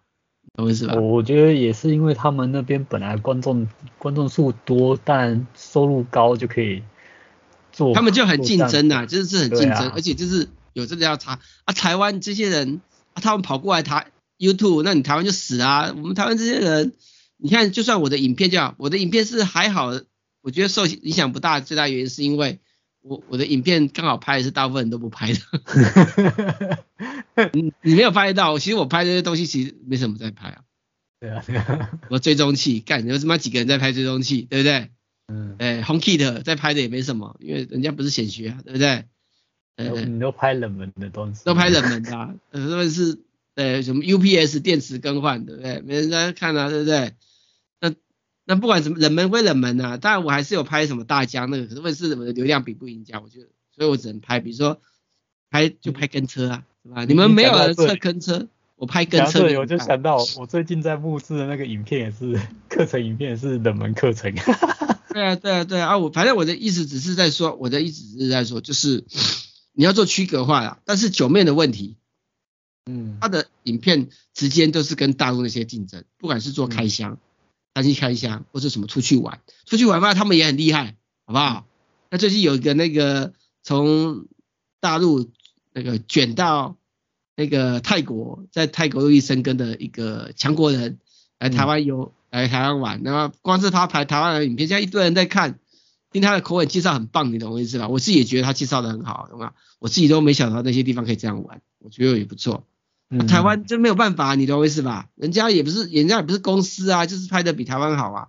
我我觉得也是因为他们那边本来观众观众数多，但收入高就可以做。他们就很竞争呐，就是是很竞争，啊、而且就是有这个要查啊。台湾这些人啊，他们跑过来台 YouTube，那你台湾就死啊。我们台湾这些人，你看，就算我的影片叫我的影片是还好，我觉得受影响不大，最大原因是因为我我的影片刚好拍的是大部分人都不拍的。[LAUGHS] 你你没有拍到，其实我拍这些东西其实没什么在拍啊。对啊，对啊。我追踪器，干，有他妈几个人在拍追踪器，对不对？嗯。哎，HomeKit 在拍的也没什么，因为人家不是显学啊，对不对？呃，你都拍冷门的东西。都拍冷门的啊，呃，他们是呃什么 UPS 电池更换，对不对？没人在看啊，对不对？那那不管什么冷门归冷门啊，当然我还是有拍什么大疆那个，可是问题是我的流量比不赢家，我觉得，所以我只能拍，比如说拍就拍跟车啊。啊！你们没有人测跟车，我拍跟车。对，我就想到我最近在录制的那个影片也是课程影片也，是冷门课程。[LAUGHS] 对啊，对啊，对啊！我反正我的意思只是在说，我的意思只是在说，就是 [SNIFFS] 你要做区隔化啦。但是九面的问题，嗯，他的影片之间都是跟大陆那些竞争，不管是做开箱、单机开箱，或者什么出去玩，出去玩嘛，他们也很厉害，好不好？那最近有一个那个从大陆。那个卷到那个泰国，在泰国又一生根的一个强国人来台湾游，来台湾玩，那么光是他拍台湾的影片，现在一堆人在看，听他的口吻介绍很棒，你懂我意思吧？我自己也觉得他介绍的很好，懂吗？我自己都没想到那些地方可以这样玩，我觉得也不错。嗯、台湾就没有办法，你懂我意思吧？人家也不是，人家也不是公司啊，就是拍的比台湾好啊，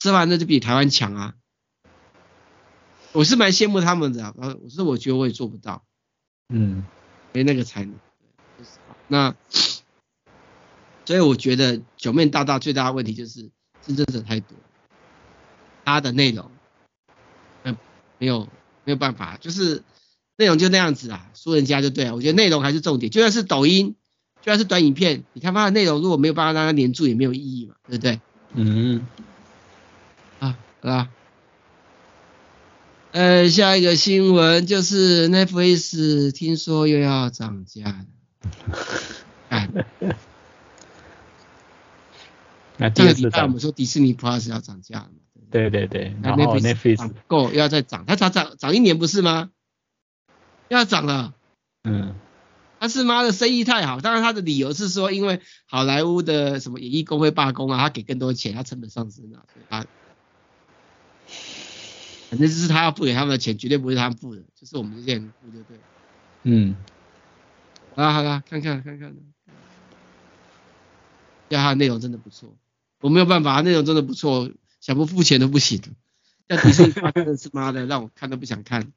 吃完了就比台湾强啊。我是蛮羡慕他们的，啊，我是我觉得我也做不到。嗯，没那个才能。那所以我觉得九面大大最大的问题就是竞争者太多，他的内容，嗯，没有没有办法，就是内容就那样子啊，输人家就对了。我觉得内容还是重点，就算是抖音，就算是短影片，你看它的内容如果没有办法让它黏住，也没有意义嘛，对不对？嗯，啊，好吧。呃，下一个新闻就是 Netflix 听说又要涨价了。[LAUGHS] 哎，那这个礼拜我们说迪士尼 Plus 要涨价了嘛？对对对，然后 Netflix 够又要再涨，它涨涨涨一年不是吗？又要涨了。嗯，他是妈的生意太好，当然他的理由是说，因为好莱坞的什么演艺工会罢工啊，他给更多钱，他成本上升了，所以他。反正就是他要付给他们的钱，绝对不是他们付的，就是我们这些人付，就对。嗯。好啦好啦，看看看看。要他的内容真的不错，我没有办法，内容真的不错，想不付钱都不行。像迪士尼真的是妈的让我看都不想看，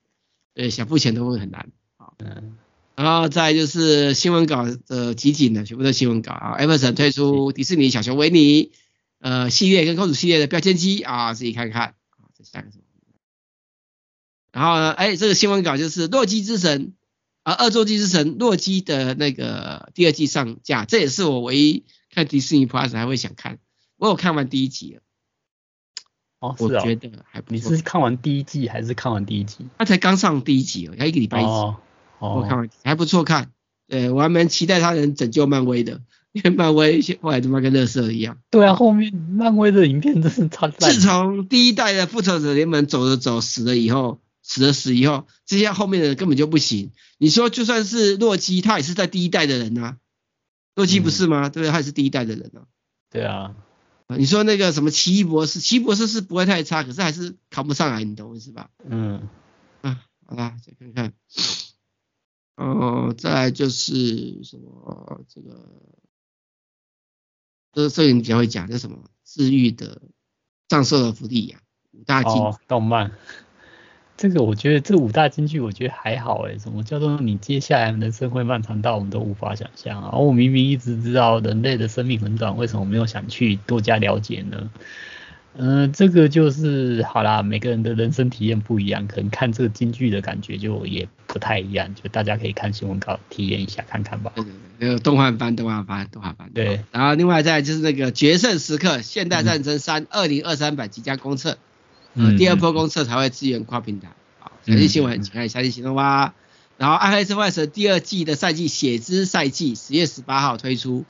对，想付钱都会很难。好。嗯。然后再就是新闻稿的集锦的，全部都是新闻稿啊。Amazon 推出迪士尼小熊维尼呃系列跟公主系列的标签机啊，自己看看。啊，这下个什么？然后呢，哎，这个新闻稿就是《洛基之神》啊，《恶作剧之神》洛基的那个第二季上架，这也是我唯一看迪士尼 Plus 还会想看。我有看完第一集了。哦，是哦。我觉得还不错。你是看完第一季还是看完第一集？他才刚上第一集哦，才一个礼拜一集。哦。哦。我看完还不错看，对，我还蛮期待他能拯救漫威的。[LAUGHS] 因为漫威后来他妈跟乐色一样。对啊，后面漫威的影片真是差。自从第一代的复仇者联盟走着走死了以后，死了死以后，这些后面的人根本就不行。你说就算是洛基，他也是在第一代的人啊。洛基不是吗？嗯、对不对？他也是第一代的人啊。对啊。你说那个什么奇异博士，奇异博士是不会太差，可是还是扛不上来，你懂我意思吧？嗯。啊，好啦，再看看。哦，再来就是什么这个，这这个你比较会讲，这什么治愈的葬送的芙莉亚五大金哦，动漫。这个我觉得这五大金句我觉得还好诶，什么叫做你接下来人生会漫长到我们都无法想象啊？我明明一直知道人类的生命很短，为什么没有想去多加了解呢？嗯、呃，这个就是好啦，每个人的人生体验不一样，可能看这个京剧的感觉就也不太一样，就大家可以看新闻稿体验一下看看吧。对对对，有动画番、动画番、动画番。对，然后另外再就是那个决胜时刻：现代战争三二零二三版即将公测。嗯，第二波公测才会支援跨平台。好，详细新闻请看详细行动吧。然后《暗黑破坏神》第二季的赛季血之赛季十月十八号推出，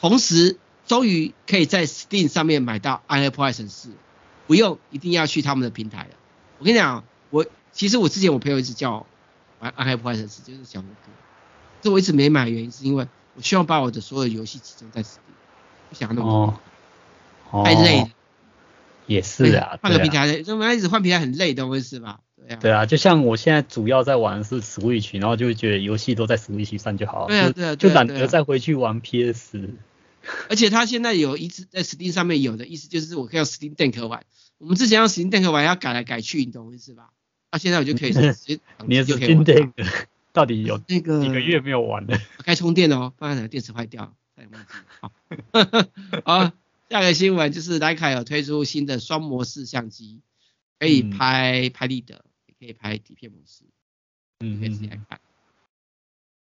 同时终于可以在 Steam 上面买到《暗黑破坏神四》，不用一定要去他们的平台了。我跟你讲，我其实我之前我朋友一直叫我玩《暗黑破坏神四》，就是小哥哥，这我一直没买，原因是因为我希望把我的所有游戏集中在 Steam，不想那么太累了。也是啊，换个平台，这么一直换平台很累，懂我意思吧？对啊，对啊，就像我现在主要在玩的是 Switch，然后就会觉得游戏都在 Switch 上就好了，对啊，对啊，就懒得再回去玩 PS。而且它现在有一直在 Steam 上面有的意思就是我可以用 Steam Deck 玩，我们之前用 Steam Deck 玩要改来改去，你懂我意思吧？啊，现在我就可以直接 [LAUGHS] 你的 Steam Deck 到底有那个几个月没有玩了？该充电哦，不然等电池坏掉，再忘记。好，[LAUGHS] 好。下个新闻就是徕卡有推出新的双模式相机，可以拍、嗯、拍立得，也可以拍底片模式，嗯，可以自己来看。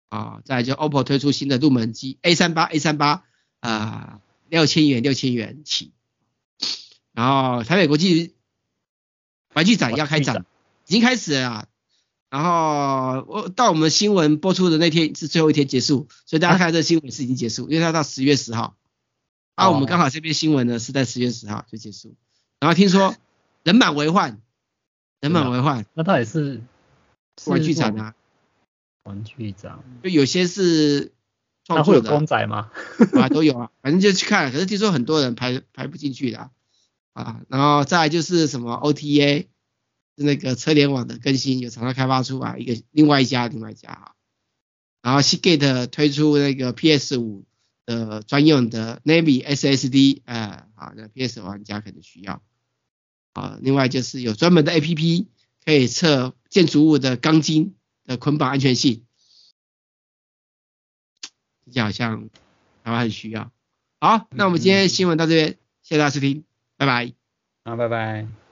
啊，再来就 OPPO 推出新的入门机 A 三八 A 三八，啊，六千元六千元起。然后台北国际玩具展要开展，已经开始了啊。然后我到我们新闻播出的那天是最后一天结束，所以大家看这新闻是已经结束，因为它到十月十号。啊，我们刚好这边新闻呢是在十月十号就结束，然后听说人满为患，人满为患，那到底是玩具展啊，玩具展，就有些是创作的，公仔吗？[LAUGHS] 啊，都有啊，反正就去看，可是听说很多人排排不进去的啊，啊，然后再来就是什么 OTA 是那个车联网的更新，有厂商开发出来一个另外一家另外一家啊，然后 Seagate 推出那个 PS 五。的，专用的 Navy SSD，呃，好，那 PS 玩家可能需要。啊，另外就是有专门的 APP 可以测建筑物的钢筋的捆绑安全性，好像台湾很需要。好，那我们今天新闻到这边，谢谢大家收听，拜拜。好，拜拜。